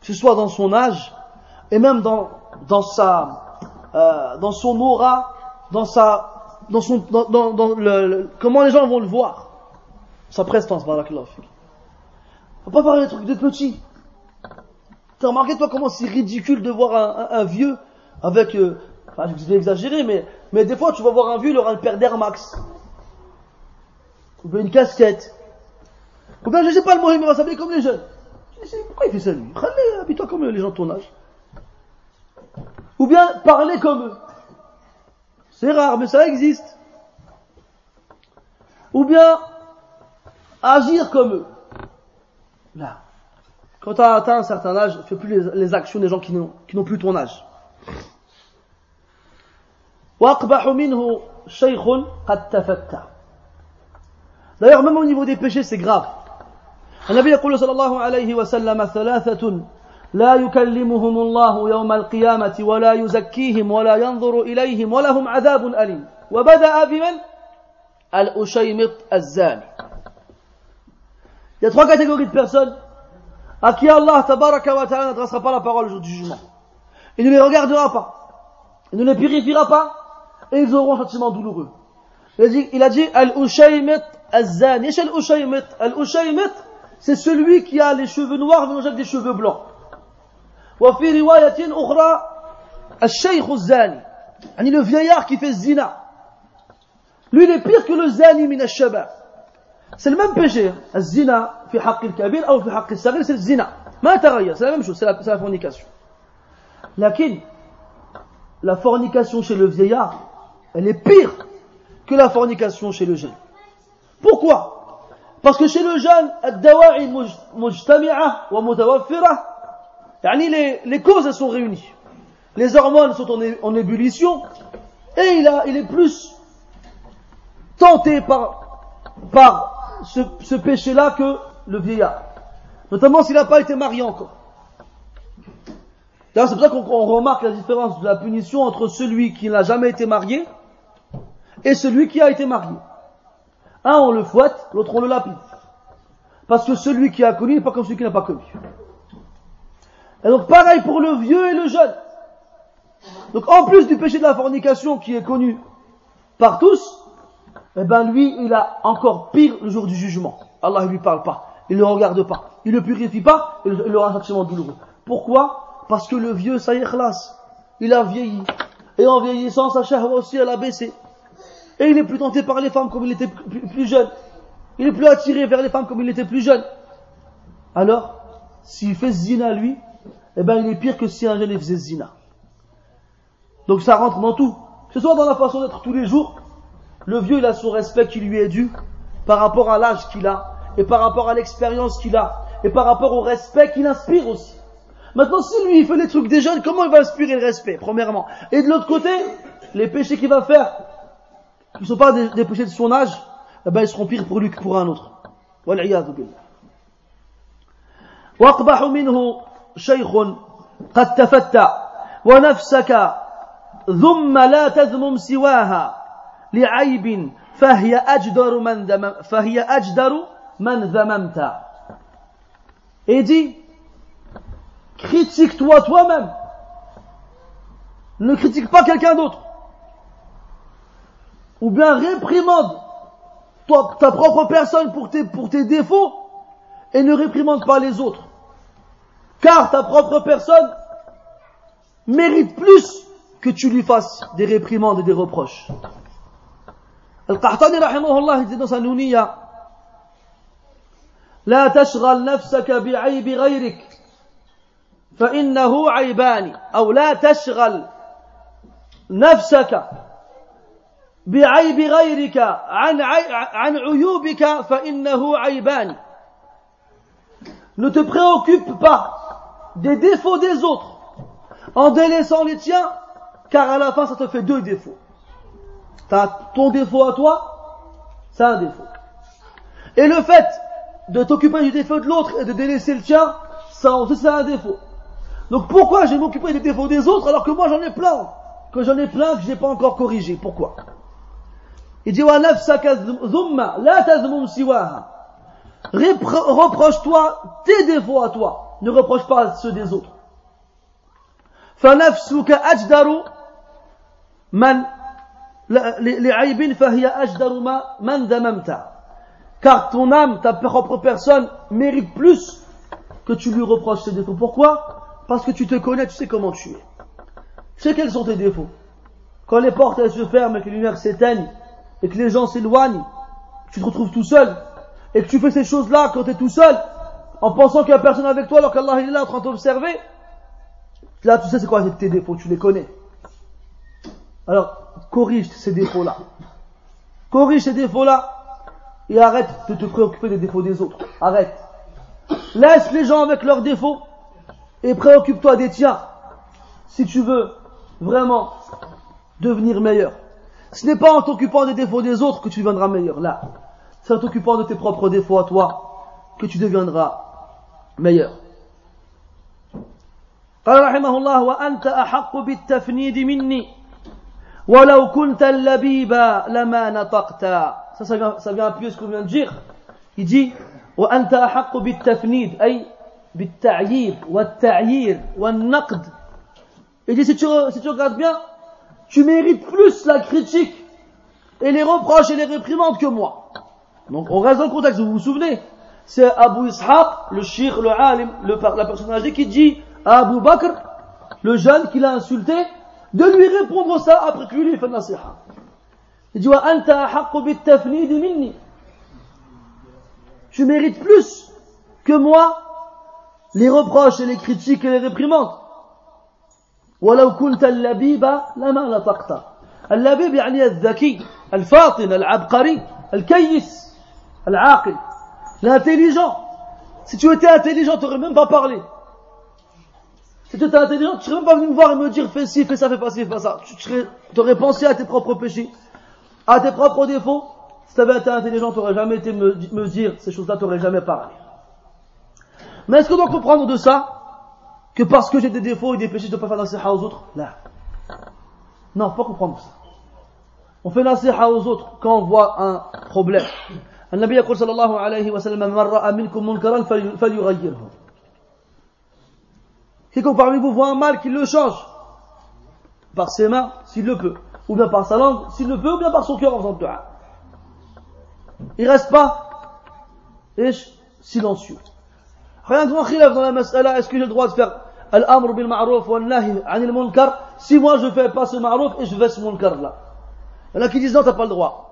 que ce soit dans son âge et même dans, dans sa, euh, dans son aura, dans sa, dans son, dans, dans, dans le, comment les gens vont le voir, sa prestance, barakallah. Faut pas parler des trucs de petits. T'as remarqué toi comment c'est ridicule de voir un, un, vieux avec, euh, enfin je vais exagérer, mais, mais des fois tu vas voir un vieux, il aura une paire d'Air Max. Ou une casquette. Ou bien je sais pas le mot, il va s'habiller comme les jeunes. Pourquoi il fait ça lui? Habille-toi comme les gens de ton âge. Ou bien parler comme eux. C'est rare, mais ça existe. Ou bien agir comme eux. Là. Quand tu as atteint un certain âge, fais plus les, actions des gens qui n'ont plus ton âge. D'ailleurs, même au niveau des péchés, c'est grave. النبي يقول صلى الله عليه وسلم ثلاثة لا يكلمهم الله يوم القيامة ولا يزكيهم ولا ينظر إليهم ولهم عذاب أليم وبدأ بمن الأشيمط الزاني Il y a trois catégories de personnes à qui Allah tabaraka wa ta'ala n'adressera pas la parole le jour du jugement. Il ne les regardera pas. Il ne les purifiera pas. Et ils auront un châtiment douloureux. Il a dit, il a dit Al-Ushaymit al-Zani. Al-Ushaymit Al-Ushaymit, c'est celui qui a les cheveux noirs mais avec des cheveux blancs. وفي رواية أخرى الشيخ الزاني يعني le vieillard qui fait zina lui il est pire que le zani من الشباب c'est le même péché الزنا في حق الكبير أو في حق الصغير c'est le zina c'est la même chose, c'est la, la, fornication. Lakin, la fornication chez le vieillard, elle est pire que la fornication chez le jeune. Pourquoi Parce que chez le jeune, les, les causes elles sont réunies. Les hormones sont en, ébullition et il, est plus tenté par, par ce, ce péché-là que le vieillard. Notamment s'il n'a pas été marié encore. c'est pour ça qu'on remarque la différence de la punition entre celui qui n'a jamais été marié et celui qui a été marié. Un, on le fouette, l'autre, on le lapide. Parce que celui qui a connu n'est pas comme celui qui n'a pas connu. Et donc, pareil pour le vieux et le jeune. Donc, en plus du péché de la fornication qui est connu par tous, eh ben, lui, il a encore pire le jour du jugement. Allah ne lui parle pas. Il ne le regarde pas. Il ne le purifie pas. Il aura un sentiment douloureux. Pourquoi? Parce que le vieux, ça y est, Il a vieilli. Et en vieillissant, sa chair aussi, elle a baissé. Et il est plus tenté par les femmes comme il était plus jeune. Il est plus attiré vers les femmes comme il était plus jeune. Alors, s'il fait zina lui, eh ben il est pire que si un jeune faisait zina. Donc ça rentre dans tout. Que ce soit dans la façon d'être tous les jours, le vieux il a son respect qui lui est dû par rapport à l'âge qu'il a, et par rapport à l'expérience qu'il a, et par rapport au respect qu'il inspire aussi. Maintenant, si lui il fait les trucs des jeunes, comment il va inspirer le respect, premièrement? Et de l'autre côté, les péchés qu'il va faire, qui ne sont pas des, des, péchés de son âge, eh ben, ils seront pires pour lui que pour un autre. والعياذ بالله. واقبح منه شيخ قد تفتى ونفسك ثم لا تذمم سواها لعيب فهي أجدر من ذمم فهي أجدر من ذممت. Et dit, critique-toi toi-même. Ne critique pas quelqu'un d'autre ou bien réprimande toi, ta propre personne pour tes, pour tes défauts et ne réprimande pas les autres. Car ta propre personne mérite plus que tu lui fasses des réprimandes et des reproches. Al-Qahtani rahimahullah dit dans sa nouniya لا تشغل نفسك بعيب غيرك فإنه عيبان أو لا تشغل نفسك بعيب غيرك عن عن عيوبك فإنه عيبان Ne te préoccupe pas des défauts des autres en délaissant les tiens, car à la fin ça te fait deux défauts. T'as ton défaut à toi, c'est un défaut. Et le fait de t'occuper du défaut de l'autre et de délaisser le tien, ça aussi c'est un défaut. Donc pourquoi je vais m'occuper des défauts des autres alors que moi j'en ai plein Que j'en ai plein que je n'ai pas encore corrigé. Pourquoi Il dit Reproche-toi tes défauts à toi. Ne reproche pas ceux des autres. car ton âme, ta propre personne, mérite plus que tu lui reproches ses défauts. Pourquoi? Parce que tu te connais, tu sais comment tu es. Tu sais quels sont tes défauts. Quand les portes elles se ferment et que les lumières s'éteignent, et que les gens s'éloignent, tu te retrouves tout seul, et que tu fais ces choses-là quand tu es tout seul, en pensant qu'il n'y a personne avec toi alors qu'Allah est là en train de t'observer, là tu sais c'est quoi tes défauts, tu les connais. Alors, corrige ces défauts-là. Corrige ces défauts-là et arrête de te préoccuper des défauts des autres. Arrête. Laisse les gens avec leurs défauts et préoccupe-toi des tiens si tu veux vraiment devenir meilleur. Ce n'est pas en t'occupant des défauts des autres que tu deviendras meilleur. Là, c'est en t'occupant de tes propres défauts à toi que tu deviendras meilleur. قال رحمه الله وأنت أحق بالتفنيد مني ولو كنت اللبيب لما نطقت ça, ça vient, ça vient appuyer ce qu'on vient de dire il dit وأنت أحق بالتفنيد أي بالتعيير والتعيير والنقد il dit si tu, si tu regardes bien tu mérites plus la critique et les reproches et les réprimandes que moi. Donc on reste dans le contexte, vous vous souvenez C'est Abu Ishaq, le shir, le alim, le, la personne âgée qui dit à Abu Bakr, le jeune qui l'a insulté, de lui répondre ça après que lui fait nasiha. Il dit Tu mérites plus que moi les reproches et les critiques et les réprimandes. ولو كنت اللبيب لما نطقت اللبيب يعني الذكي الفاطن العبقري الكيس العاقل l'intelligent si tu étais intelligent tu n'aurais même pas parlé si tu étais intelligent tu serais même pas venu me voir et me dire fais ci fais ça fais pas ci fais pas ça tu aurais pensé à tes propres péchés à tes propres défauts si tu avais été intelligent tu n'aurais jamais été me, me dire ces choses là tu n'aurais jamais parlé mais est-ce qu'on doit comprendre de ça que parce que j'ai des défauts et des péchés, je ne dois pas faire nasiha aux autres Là. Non, faut pas comprendre ça. On fait nasiha aux autres quand on voit un problème. النبي يقول صلى الله عليه وسلم من رأى منكم منكرا فليغيره Quiconque parmi vous voit un mal, qu'il le change. Par ses mains, s'il le peut. Ou bien par sa langue, s'il le peut, ou bien par son cœur en faisant dua. Il reste pas, et silencieux. Rien de khilaf dans la mas'ala, est-ce que j'ai le droit de faire ma'rouf wa nahi anil munkar si moi je fais pas ce ma'rouf et je fais ce munkar là. Il y en a qui disent non, t'as pas le droit.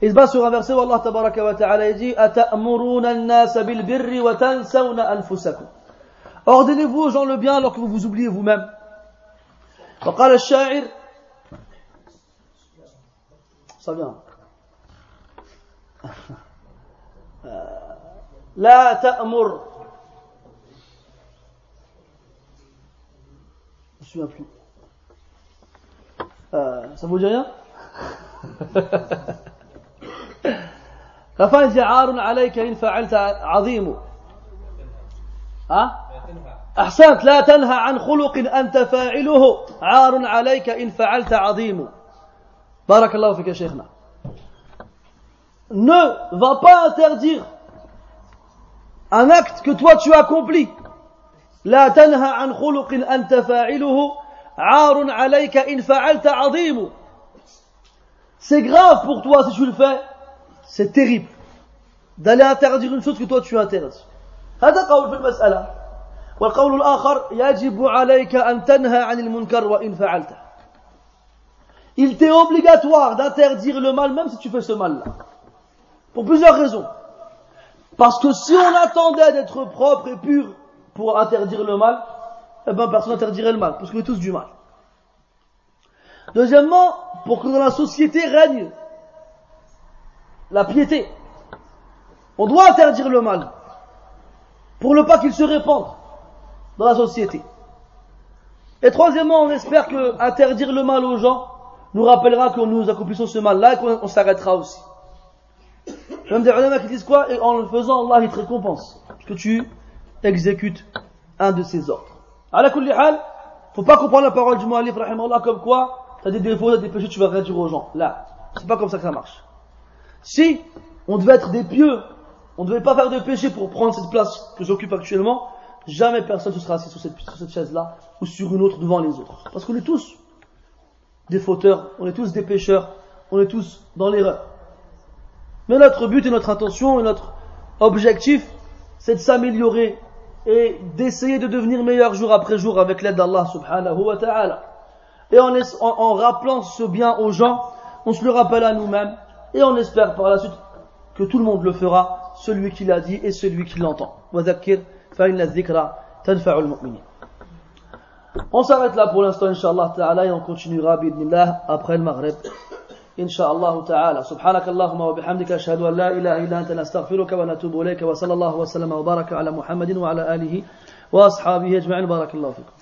Il se base sur un verset où Allah tabaraka wa ta'ala dit Ata'muruna an-nas bil birri wa tansawna anfusakum. Ordonnez-vous aux gens le bien alors que vous vous oubliez vous-même. وقال الشاعر ça vient لا تأمر souviens plus. Euh, ça vous dit rien La fin il dit عار عليك إن فعلت عظيم ها أحسنت لا تنهى عن خلق أنت فاعله عار عليك إن فعلت عظيم بارك الله فيك يا شيخنا ne va pas interdire un acte que toi tu accomplis. لا تنهى عن خلق أنت فاعله عار عليك إن فعلت عظيم C'est grave pour toi si tu le fais. C'est terrible d'aller interdire une chose que toi tu interdis. هذا قول في المسألة. والقول الآخر يجب عليك أن تنهى عن المنكر وإن فعلته. Il t'est obligatoire d'interdire le mal même si tu fais ce mal-là. Pour plusieurs raisons. Parce que si on attendait d'être propre et pur pour interdire le mal, eh ben personne n'interdirait le mal, parce qu'on est tous du mal. Deuxièmement, pour que dans la société règne la piété, on doit interdire le mal, pour ne pas qu'il se répande dans la société. Et troisièmement, on espère que interdire le mal aux gens nous rappellera que nous accomplissons ce mal-là et qu'on s'arrêtera aussi. Même qui disent quoi? Et en le faisant, Allah il te récompense. Que tu exécutes un de ses ordres. À la hal, faut pas comprendre la parole du mu'allif comme quoi t'as des défauts, t'as des péchés, tu vas rien dire aux gens. Là, c'est pas comme ça que ça marche. Si on devait être des pieux, on ne devait pas faire de péché pour prendre cette place que j'occupe actuellement, jamais personne ne sera assis sur cette, sur cette chaise-là ou sur une autre devant les autres. Parce qu'on est tous des fauteurs, on est tous des pécheurs, on est tous dans l'erreur. Mais notre but et notre intention et notre objectif, c'est de s'améliorer et d'essayer de devenir meilleur jour après jour avec l'aide d'Allah subhanahu wa ta'ala. Et en, en, rappelant ce bien aux gens, on se le rappelle à nous-mêmes et on espère par la suite que tout le monde le fera, celui qui l'a dit et celui qui l'entend. On s'arrête là pour l'instant, Inch'Allah ta'ala, et on continuera, après le Maghreb. إن شاء الله تعالى. سبحانك اللهم وبحمدك أشهد أن لا إله إلا أنت نستغفرك ونتوب إليك وصلى الله وسلم وبارك على محمد وعلى آله وأصحابه أجمعين. بارك الله فيكم.